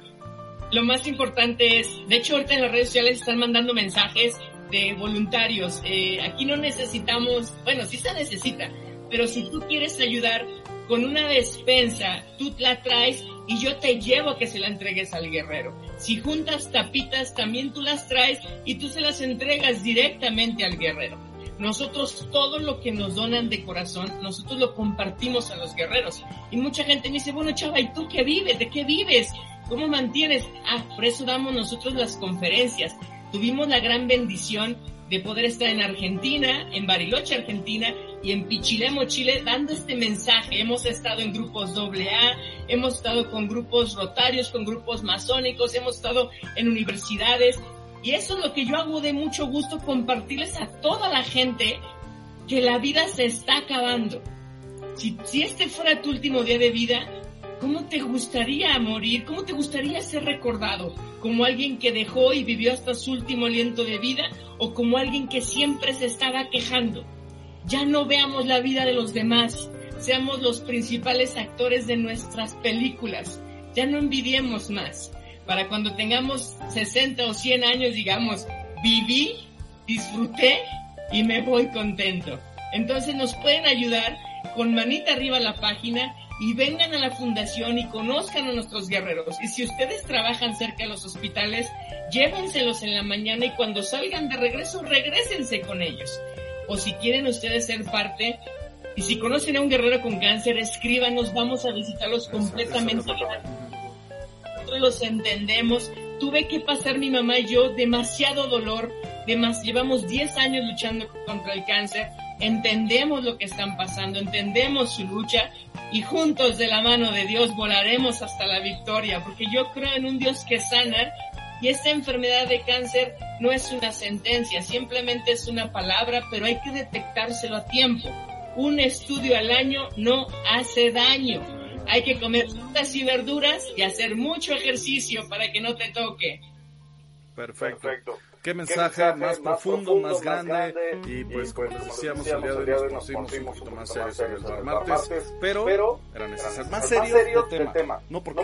lo más importante es, de hecho ahorita en las redes sociales están mandando mensajes de voluntarios. Eh, aquí no necesitamos, bueno, sí se necesita, pero si tú quieres ayudar con una despensa, tú la traes y yo te llevo a que se la entregues al guerrero. Si juntas tapitas, también tú las traes y tú se las entregas directamente al guerrero. Nosotros todo lo que nos donan de corazón, nosotros lo compartimos a los guerreros. Y mucha gente me dice, bueno chava, ¿y tú qué vives? ¿De qué vives? ¿Cómo mantienes? Ah, por eso damos nosotros las conferencias. Tuvimos la gran bendición de poder estar en Argentina, en Bariloche, Argentina, y en Pichilemo, Chile, dando este mensaje. Hemos estado en grupos AA, hemos estado con grupos rotarios, con grupos masónicos, hemos estado en universidades, y eso es lo que yo hago de mucho gusto, compartirles a toda la gente que la vida se está acabando. Si, si este fuera tu último día de vida, ¿Cómo te gustaría morir? ¿Cómo te gustaría ser recordado? ¿Como alguien que dejó y vivió hasta su último aliento de vida? ¿O como alguien que siempre se estaba quejando? Ya no veamos la vida de los demás. Seamos los principales actores de nuestras películas. Ya no envidiemos más. Para cuando tengamos 60 o 100 años, digamos, viví, disfruté y me voy contento. Entonces nos pueden ayudar con manita arriba la página y vengan a la fundación y conozcan a nuestros guerreros. Y si ustedes trabajan cerca de los hospitales, llévenselos en la mañana y cuando salgan de regreso, regresense con ellos. O si quieren ustedes ser parte, y si conocen a un guerrero con cáncer, escríbanos, vamos a visitarlos completamente. Nosotros los entendemos. Tuve que pasar mi mamá y yo demasiado dolor, llevamos 10 años luchando contra el cáncer, entendemos lo que están pasando, entendemos su lucha y juntos de la mano de Dios volaremos hasta la victoria, porque yo creo en un Dios que sana y esta enfermedad de cáncer no es una sentencia, simplemente es una palabra, pero hay que detectárselo a tiempo. Un estudio al año no hace daño. Hay que comer frutas y verduras y hacer mucho ejercicio para que no te toque. Perfecto qué mensaje, más, profundo, más, grande, y pues, como les decíamos el día de hoy nos pusimos un poquito más serios en el martes, pero, era necesario, más serio el tema, no porque,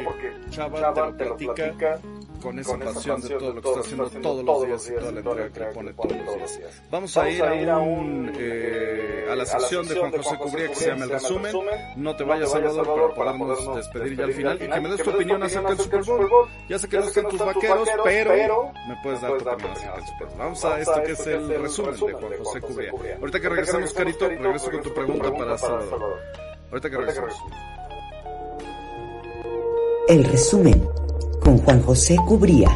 Chava, te lo platica, con esa pasión de todo lo que está haciendo todos los días y toda la entrega que le pone todos los días. Vamos a ir a un eh, a la sección de Juan José Cubría que se llama El Resumen. No te vayas, Salvador, para podernos despedir ya al final y que me des tu opinión acerca del Super Bowl. Ya sé que no están tus vaqueros, pero me puedes dar tu opinión Vamos a esto que es el resumen de Juan José Cubría. Ahorita que regresamos, Carito, regreso con tu pregunta para Salvador. Ahorita que regresamos. El resumen con Juan José Cubría.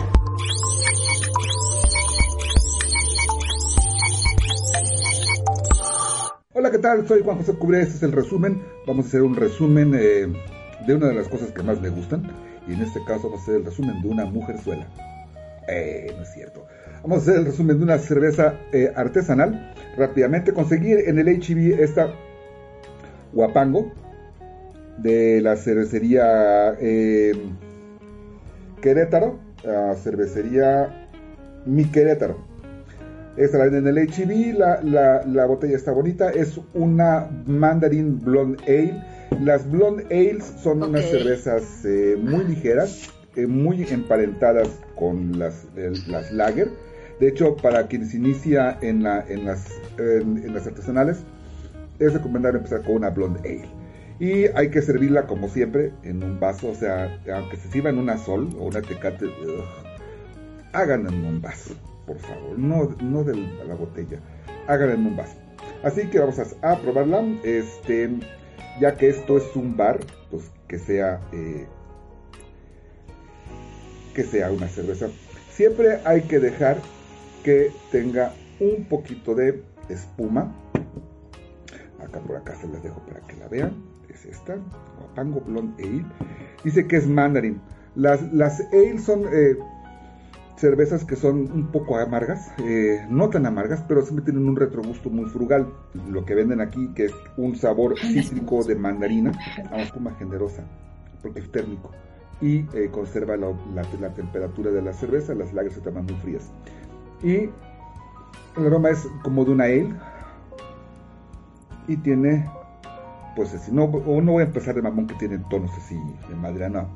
Hola, ¿qué tal? Soy Juan José Cubría, este es el resumen. Vamos a hacer un resumen eh, de una de las cosas que más me gustan. Y en este caso vamos a hacer el resumen de una mujerzuela. Eh, no es cierto. Vamos a hacer el resumen de una cerveza eh, artesanal. Rápidamente conseguir en el HIV esta Guapango de la cervecería eh, Querétaro, la cervecería Mi Querétaro. Esta la venden en el HIV, la, la, botella está bonita, es una Mandarin Blonde Ale. Las Blonde Ales son unas cervezas eh, muy ligeras, muy emparentadas con las, las lager de hecho, para quienes inicia en, la, en, las, artesanales, es recomendable empezar con una blonde ale. Y hay que servirla como siempre en un vaso, o sea, aunque se sirva en una sol o una tecate, háganlo en un vaso, por favor, no, no de la botella, háganlo en un vaso. Así que vamos a, probarla. Este, ya que esto es un bar, pues que sea eh, que sea una cerveza. Siempre hay que dejar que tenga un poquito de espuma. Acá por acá se las dejo para que la vean. Es esta, Guapango Blonde Ale. Dice que es mandarin. Las, las ale son eh, cervezas que son un poco amargas, eh, no tan amargas, pero siempre tienen un retrogusto muy frugal. Lo que venden aquí, que es un sabor cítrico de mandarina, a una espuma generosa, porque es térmico. Y eh, conserva la, la, temperatura de la cerveza, las lagers se toman muy frías. Y el aroma es como de una ale. Y tiene, pues así, no, no voy a empezar de mamón que tiene tonos así de madera, no.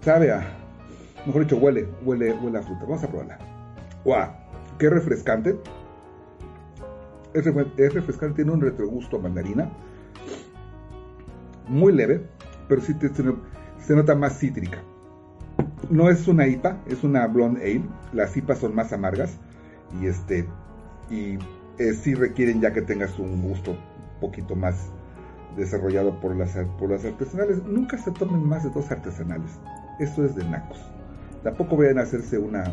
Sabe a Mejor dicho, huele, huele, huele a fruta. Vamos a probarla. ¡Wow! ¡Qué refrescante! Es, refrescante, tiene un retrogusto a mandarina. Muy leve, pero sí se, nota más cítrica. No es una IPA, es una blonde ale. Las IPAs son más amargas y este y eh, sí requieren ya que tengas un gusto un poquito más desarrollado por las, por las artesanales. Nunca se tomen más de dos artesanales. Eso es de nacos. Tampoco vayan a hacerse una,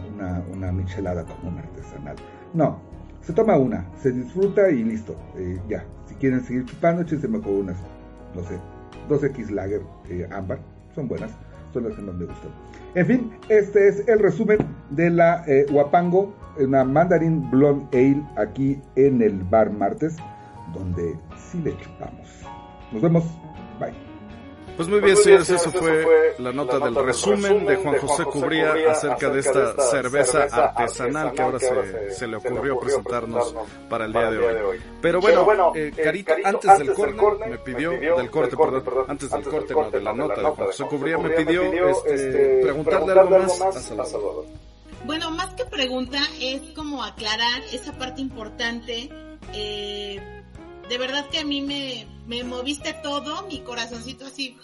una, michelada como un artesanal. No, se toma una, se disfruta y listo. Eh, ya, si quieren seguir chupando, échense mejor unas, no sé, 2X Lager eh, ámbar, son buenas, son las que más me gustan. En fin, este es el resumen de la eh, Huapango, una Mandarin Blonde Ale aquí en el Bar Martes, donde sí le chupamos. Nos vemos, bye. Pues muy bien, pues señores, eso fue la nota del resumen de Juan José Cubría acerca de esta cerveza artesanal que ahora se, le ocurrió presentarnos para el día de hoy. Pero bueno, eh, eh, Carita, antes del corte, me pidió, del corte, perdón, antes del corte, no, de la nota de Juan José Cubría, me pidió este, este, preguntarle algo más a Salvador. Bueno, más que pregunta, es como aclarar esa parte importante. Eh, de verdad que a mí me, me moviste todo, mi corazoncito así.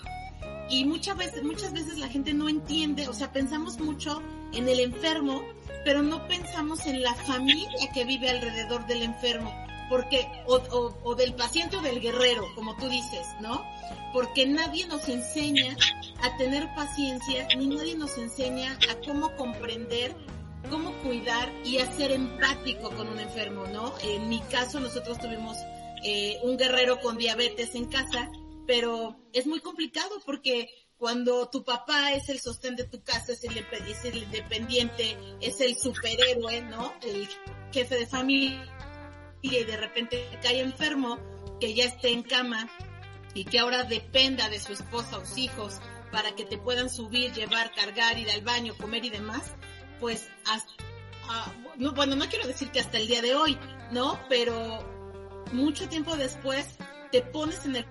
Y muchas veces, muchas veces la gente no entiende, o sea, pensamos mucho en el enfermo, pero no pensamos en la familia que vive alrededor del enfermo, porque, o, o, o del paciente o del guerrero, como tú dices, ¿no? Porque nadie nos enseña a tener paciencia, ni nadie nos enseña a cómo comprender cómo cuidar y a ser empático con un enfermo, ¿no? En mi caso, nosotros tuvimos eh, un guerrero con diabetes en casa, pero es muy complicado porque cuando tu papá es el sostén de tu casa, es el, independiente, es el superhéroe, ¿no? El jefe de familia y de repente cae enfermo, que ya esté en cama y que ahora dependa de su esposa o sus hijos para que te puedan subir, llevar, cargar, ir al baño, comer y demás, pues ah, no, bueno, no quiero decir que hasta el día de hoy, ¿no? Pero mucho tiempo después te pones en el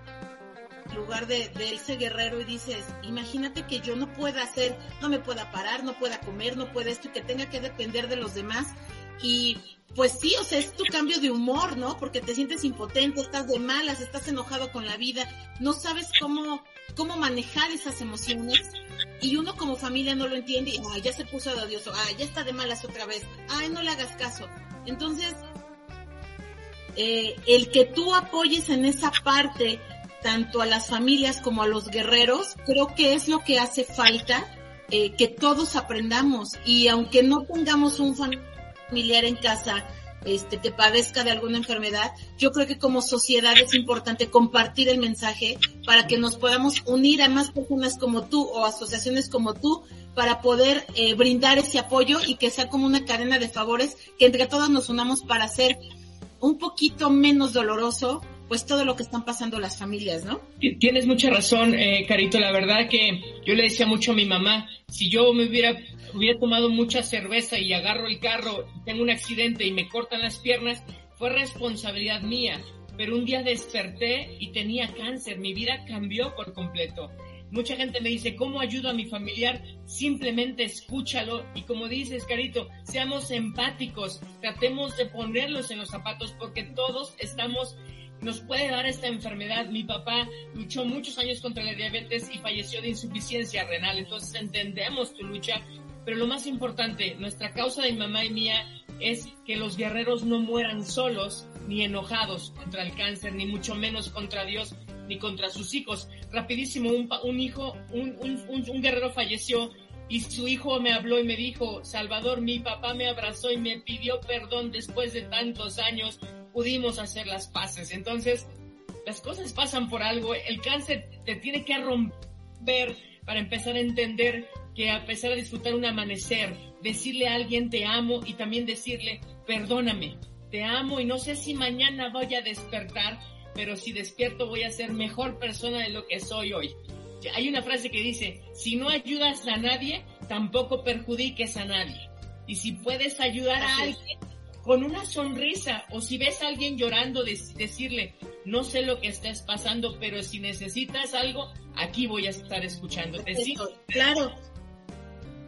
lugar de, ese guerrero y dices, imagínate que yo no pueda hacer, no me pueda parar, no pueda comer, no pueda esto y que tenga que depender de los demás. Y pues sí, o sea, es tu cambio de humor, ¿no? Porque te sientes impotente, estás de malas, estás enojado con la vida, no sabes cómo, cómo manejar esas emociones y uno como familia no lo entiende y, ay, ya se puso de odioso, ay, ya está de malas otra vez, ay, no le hagas caso. Entonces, eh, el que tú apoyes en esa parte tanto a las familias como a los guerreros, creo que es lo que hace falta, eh, que todos aprendamos. Y aunque no tengamos un familiar en casa, este, que padezca de alguna enfermedad, yo creo que como sociedad es importante compartir el mensaje para que nos podamos unir a más personas como tú o asociaciones como tú para poder eh, brindar ese apoyo y que sea como una cadena de favores que entre todos nos unamos para hacer un poquito menos doloroso pues todo lo que están pasando las familias, ¿no? Tienes mucha razón, eh, Carito. La verdad que yo le decía mucho a mi mamá, si yo me hubiera, hubiera tomado mucha cerveza y agarro el carro, tengo un accidente y me cortan las piernas, fue responsabilidad mía. Pero un día desperté y tenía cáncer, mi vida cambió por completo. Mucha gente me dice, ¿cómo ayudo a mi familiar? Simplemente escúchalo y como dices, Carito, seamos empáticos, tratemos de ponerlos en los zapatos porque todos estamos, nos puede dar esta enfermedad. Mi papá luchó muchos años contra la diabetes y falleció de insuficiencia renal, entonces entendemos tu lucha, pero lo más importante, nuestra causa de mi mamá y mía es que los guerreros no mueran solos ni enojados contra el cáncer, ni mucho menos contra Dios, ni contra sus hijos. Rapidísimo, un, hijo, un, un guerrero falleció y su hijo me habló y me dijo, Salvador, mi papá me abrazó y me pidió perdón después de tantos años, pudimos hacer las paces. Entonces, las cosas pasan por algo, el cáncer te tiene que romper para empezar a entender que a pesar de disfrutar un amanecer, decirle a alguien te amo y también decirle perdóname, te amo y no sé si mañana voy a despertar, pero si despierto voy a ser mejor persona de lo que soy hoy. Hay una frase que dice, si no ayudas a nadie, tampoco perjudiques a nadie. Y si puedes ayudar a alguien con una sonrisa o si ves a alguien llorando, decirle, no sé lo que estás pasando, pero si necesitas algo, aquí voy a estar escuchándote. ¿sí? Claro.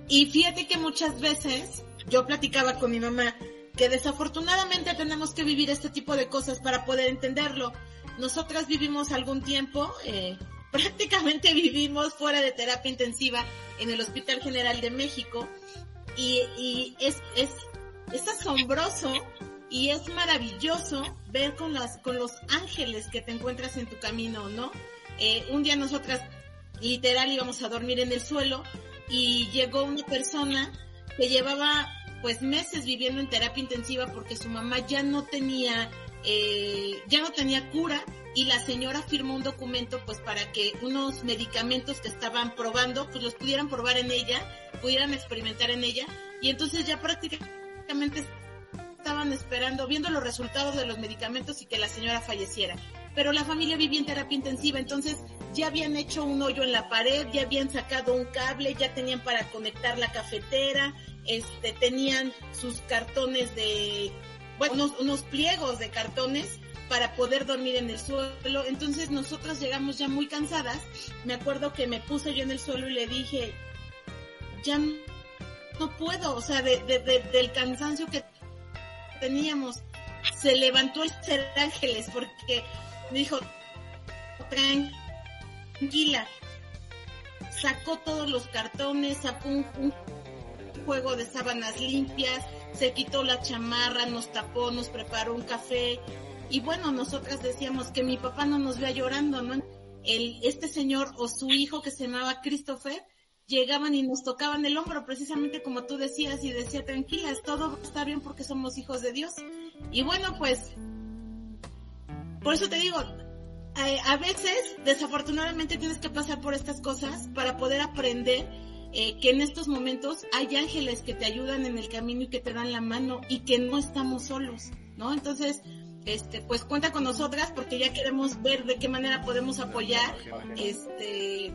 Y fíjate que muchas veces yo platicaba con mi mamá que desafortunadamente tenemos que vivir este tipo de cosas para poder entenderlo. Nosotras vivimos algún tiempo, eh, <laughs> prácticamente vivimos fuera de terapia intensiva en el Hospital General de México y, y es, es, es asombroso y es maravilloso ver con las, con los ángeles que te encuentras en tu camino, ¿no? Eh, un día nosotras literal íbamos a dormir en el suelo y llegó una persona que llevaba pues meses viviendo en terapia intensiva porque su mamá ya no tenía eh, ya no tenía cura y la señora firmó un documento pues para que unos medicamentos que estaban probando pues los pudieran probar en ella, pudieran experimentar en ella y entonces ya prácticamente estaban esperando, viendo los resultados de los medicamentos y que la señora falleciera. Pero la familia vivía en terapia intensiva, entonces ya habían hecho un hoyo en la pared, ya habían sacado un cable, ya tenían para conectar la cafetera, este, tenían sus cartones de, bueno, unos, pliegos de cartones para poder dormir en el suelo. Entonces nosotros llegamos ya muy cansadas. Me acuerdo que me puse yo en el suelo y le dije, ya no puedo, o sea, de, del cansancio que teníamos. Se levantó el ser ángeles porque dijo, tranquila. Sacó todos los cartones, sacó un juego de sábanas limpias, se quitó la chamarra, nos tapó, nos preparó un café. Y bueno, nosotras decíamos que mi papá no nos vea llorando, ¿no? El, este señor o su hijo que se llamaba Christopher, llegaban y nos tocaban el hombro, precisamente como tú decías, y decía, tranquilas, todo está bien porque somos hijos de Dios. Y bueno, pues, por eso te digo, a veces, desafortunadamente, tienes que pasar por estas cosas para poder aprender eh, que en estos momentos hay ángeles que te ayudan en el camino y que te dan la mano y que no estamos solos, ¿no? Entonces, este, pues cuenta con nosotras porque ya queremos ver de qué manera podemos apoyar, este,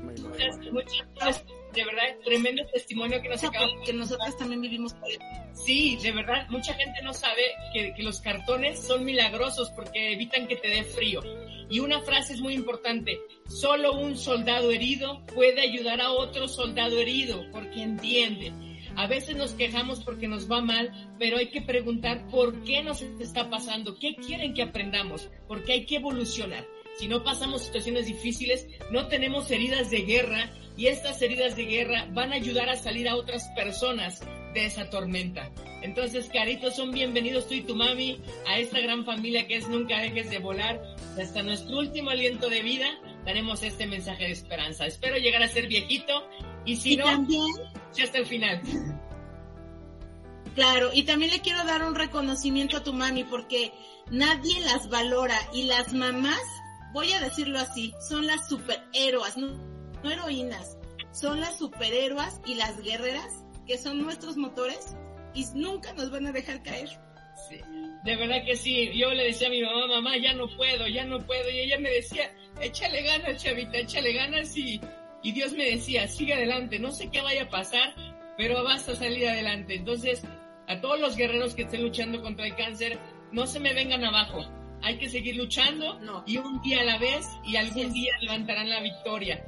muchas, de verdad, tremendo testimonio que nos. Que nosotras también vivimos por Sí, de verdad, mucha gente no sabe que, que los cartones son milagrosos porque evitan que te dé frío. Y una frase es muy importante, solo un soldado herido puede ayudar a otro soldado herido porque entiende. A veces nos quejamos porque nos va mal, pero hay que preguntar por qué nos está pasando, qué quieren que aprendamos, porque hay que evolucionar. Si no pasamos situaciones difíciles, no tenemos heridas de guerra y estas heridas de guerra van a ayudar a salir a otras personas de esa tormenta. Entonces, caritos, son bienvenidos tú y tu mami a esta gran familia que es Nunca dejes de volar. Hasta nuestro último aliento de vida daremos este mensaje de esperanza. Espero llegar a ser viejito y si no, ya hasta el final. Claro, y también le quiero dar un reconocimiento a tu mami porque nadie las valora y las mamás, voy a decirlo así, son las superhéroes, no, no heroínas, son las superhéroes y las guerreras que son nuestros motores y nunca nos van a dejar caer. Sí, de verdad que sí. Yo le decía a mi mamá, mamá, ya no puedo, ya no puedo. Y ella me decía, échale ganas, chavita, échale ganas. Y, y Dios me decía, sigue adelante. No sé qué vaya a pasar, pero vas a salir adelante. Entonces, a todos los guerreros que estén luchando contra el cáncer, no se me vengan abajo. Hay que seguir luchando y un día a la vez y algún día levantarán la victoria.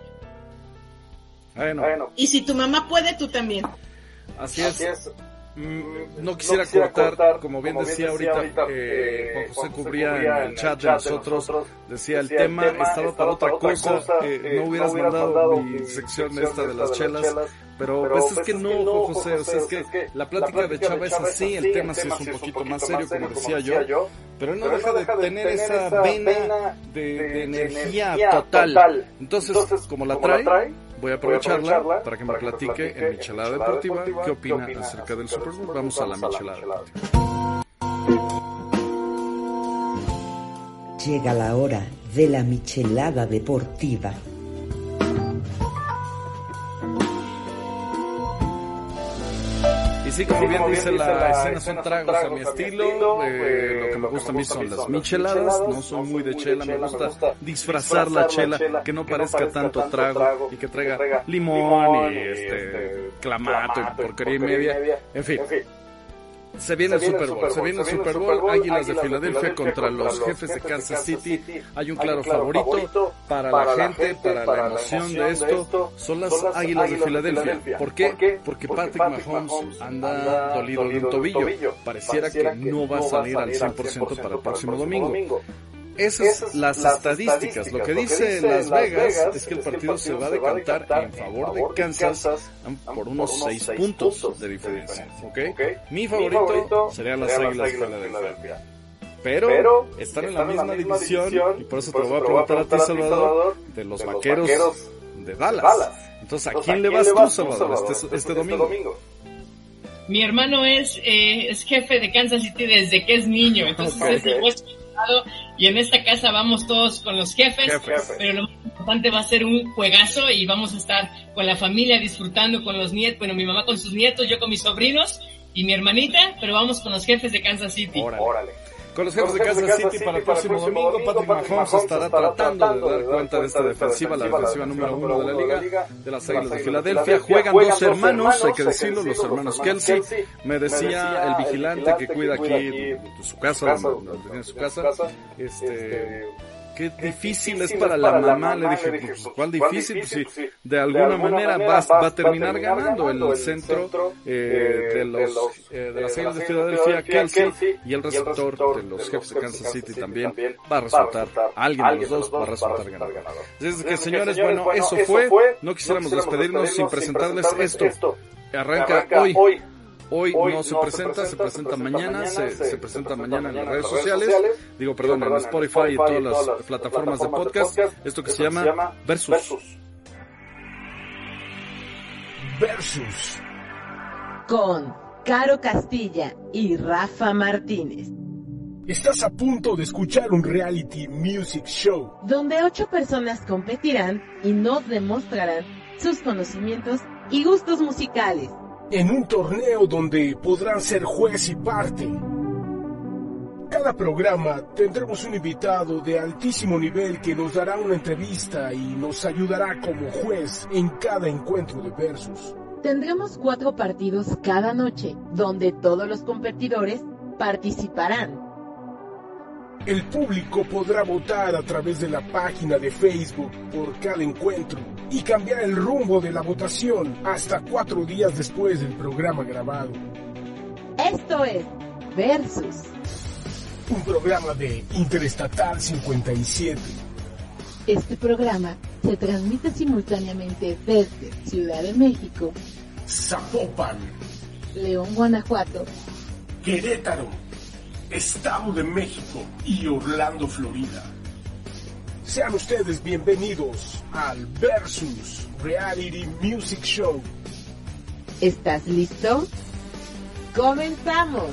Bueno. Y si tu mamá puede, tú también. Así, es. No quisiera, cortar, como bien decía, ahorita, eh, Juan José cubría en el chat de nosotros, decía el tema estaba para otra cosa, eh, no hubieras mandado mi sección esta de las chelas, pero, pues es que no, Juan José, o sea, es que la plática de Chava es así, el tema sí es un poquito más serio, como decía yo, pero no deja de tener esa vena de energía total. Entonces, como la trae Voy a aprovecharla para que me platique en Michelada Deportiva qué opina acerca del Super Bowl. Vamos a la Michelada Deportiva. Llega la hora de la Michelada Deportiva. Y sí, como bien dice la escena, son tragos a mi estilo. Eh, lo que me gusta a mí son las micheladas. No soy muy de chela, me gusta disfrazar la chela, que no parezca tanto trago y que traiga limón y este clamato y porquería y media. En fin. Se viene, el Super Bowl, se viene el Super Bowl, Águilas de Filadelfia contra los jefes de Kansas City. Hay un claro favorito para la gente, para la emoción de esto. Son las Águilas de Filadelfia. ¿Por qué? Porque Patrick Mahomes anda dolido de un tobillo. Pareciera que no va a salir al 100% para el próximo domingo. Esas son las estadísticas. Lo que dice Las Vegas es que el partido se va a decantar en favor de Kansas por unos 6 puntos de diferencia. Mi favorito serían las Águilas de Filadelfia. Pero están en la misma división y por eso te lo voy a preguntar a ti, Salvador, de los vaqueros de Dallas. Entonces, ¿a quién le vas tú, Salvador, este, este domingo? Mi hermano es, eh, es jefe de Kansas City desde que es niño, entonces es y en esta casa vamos todos con los jefes, pero lo más importante va a ser un juegazo y vamos a estar con la familia disfrutando con los nietos, bueno, mi mamá con sus nietos, yo con mis sobrinos y mi hermanita, pero vamos con los jefes de Kansas City. Órale. Con los jefes de Kansas City para el próximo domingo, Patrick Mahomes estará tratando de dar cuenta de esta defensiva, la defensiva número uno de la liga, de las Águilas de Filadelfia. Juegan dos hermanos, hay que decirlo, los hermanos Kelsey. Me decía el vigilante que cuida aquí su casa, donde tiene su casa, este qué difícil es para la mamá. Le dije, pues, ¿cuál difícil? Pues si de alguna manera va, va a terminar ganando el centro eh, de los eh, de las Águilas de Filadelfia, Kelsey, y el receptor de los jefes de Kansas City también va a resultar, alguien de los dos va a resultar ganador. Así que, señores, bueno, eso fue. No quisiéramos despedirnos sin presentarles esto. Arranca hoy Hoy, no, se, presenta, se presenta, mañana, se, presenta mañana en las redes sociales, digo, perdón, en Spotify y todas las plataformas de podcast, esto que se llama Versus. Versus. Con Caro Castilla y Rafa Martínez. Estás a punto de escuchar un reality music show. Donde ocho personas competirán y nos demostrarán sus conocimientos y gustos musicales en un torneo donde podrán ser juez y parte. Cada programa tendremos un invitado de altísimo nivel que nos dará una entrevista y nos ayudará como juez en cada encuentro de versus. Tendremos cuatro partidos cada noche, donde todos los competidores participarán. El público podrá votar a través de la página de Facebook por cada encuentro y cambiar el rumbo de la votación hasta cuatro días después del programa grabado. Esto es Versus. Un programa de Interestatal 57. Este programa se transmite simultáneamente desde Ciudad de México, Zapopan, León, Guanajuato, Querétaro, Estado de México y Orlando, Florida. Sean ustedes bienvenidos al Versus Reality Music Show. ¿Estás listo? ¡Comenzamos!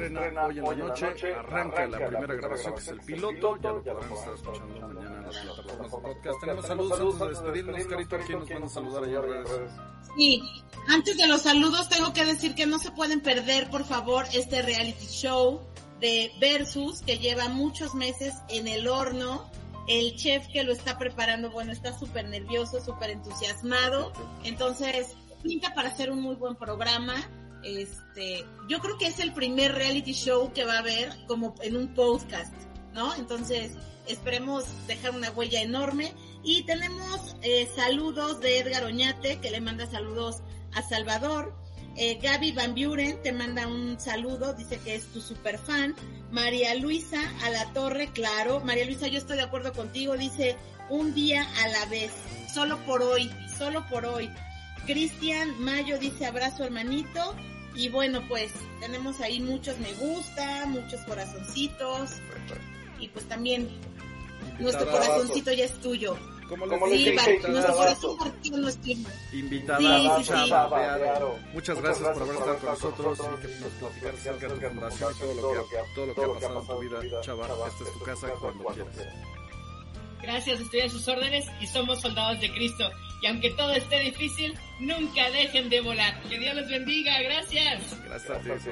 Se estrena hoy en la noche, arranca la primera grabación que es el piloto, ya lo podrán estar escuchando mañana en las plataformas de podcast. Tenemos saludos, saludos a despedirnos, Carito, ¿quién nos van a saludar allá en redes? Sí, antes de los saludos tengo que decir que no se pueden perder, por favor, este reality show de Versus que lleva muchos meses en el horno. El chef que lo está preparando, bueno, está súper nervioso, súper entusiasmado. Entonces, pinta para hacer un muy buen programa. Este, yo creo que es el primer reality show que va a haber como en un podcast, ¿no? Entonces, esperemos dejar una huella enorme. Y tenemos eh, saludos de Edgar Oñate, que le manda saludos a Salvador. Eh, Gaby Van Buren te manda un saludo, dice que es tu super fan. María Luisa a la torre, claro. María Luisa, yo estoy de acuerdo contigo, dice un día a la vez, solo por hoy, solo por hoy. Cristian Mayo dice abrazo hermanito. Y bueno, pues tenemos ahí muchos me gusta, muchos corazoncitos. Y pues también nuestro corazoncito ya es tuyo. Como le dije, nuestro corazón partido no es Invitada, sí, sí, claro. Muchas gracias por haber estado con nosotros y que nos platicar acerca de tu fundación y todo lo que, todo lo que ha pasado en tu vida, Chava. Esta es tu casa cuando quieras. Gracias, estoy a sus órdenes y somos soldados de Cristo. Y aunque todo esté difícil, nunca dejen de volar. Que Dios los bendiga. Gracias. Gracias a ti,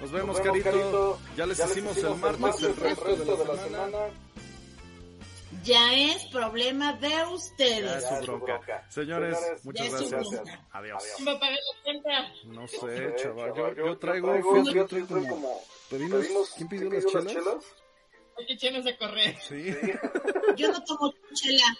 Nos vemos, carito. Ya les hicimos el martes el resto de la semana. Ya es problema de ustedes. Ya es su bronca. Señores, muchas gracias. Adiós. ¿Quién va a pagar la cuenta? No sé, chaval. Yo, yo traigo, yo traigo como... ¿Pedimos? ¿Quién pidió las chelas? Hay que echarnos a correr. Sí. Yo no tomo chela.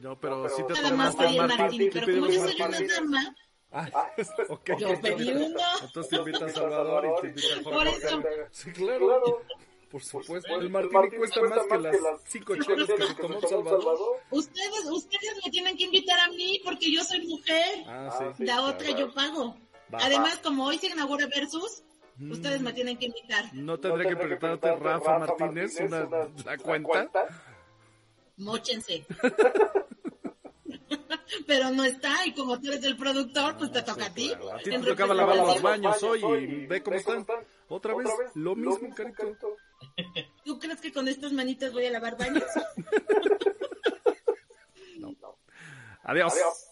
No, pero sí te Nada más pedí el Martín, pero como yo soy una dama... Ah, <laughs> ok. Yo pedí uno. Entonces te invita a <laughs> Salvador y te invita a Por eso. Sí, claro. Por supuesto, el martini cuesta más que las cinco chelas que se tomó Salvador. Ustedes, ustedes me tienen que invitar a mí porque yo soy mujer. Ah, sí. La otra yo pago. Además, como hoy se inaugura Versus, ustedes me tienen que invitar. ¿No tendré que preguntarte a Rafa Martínez una, la cuenta? Móchense. <laughs> Pero no está, y como tú eres el productor, pues te toca a ti. A ti te tocaba lavar los baños hoy y ve cómo están. Otra vez, lo mismo, carito. ¿Tú crees que con estas manitas voy a lavar baños? <laughs> no. Adiós. Adiós.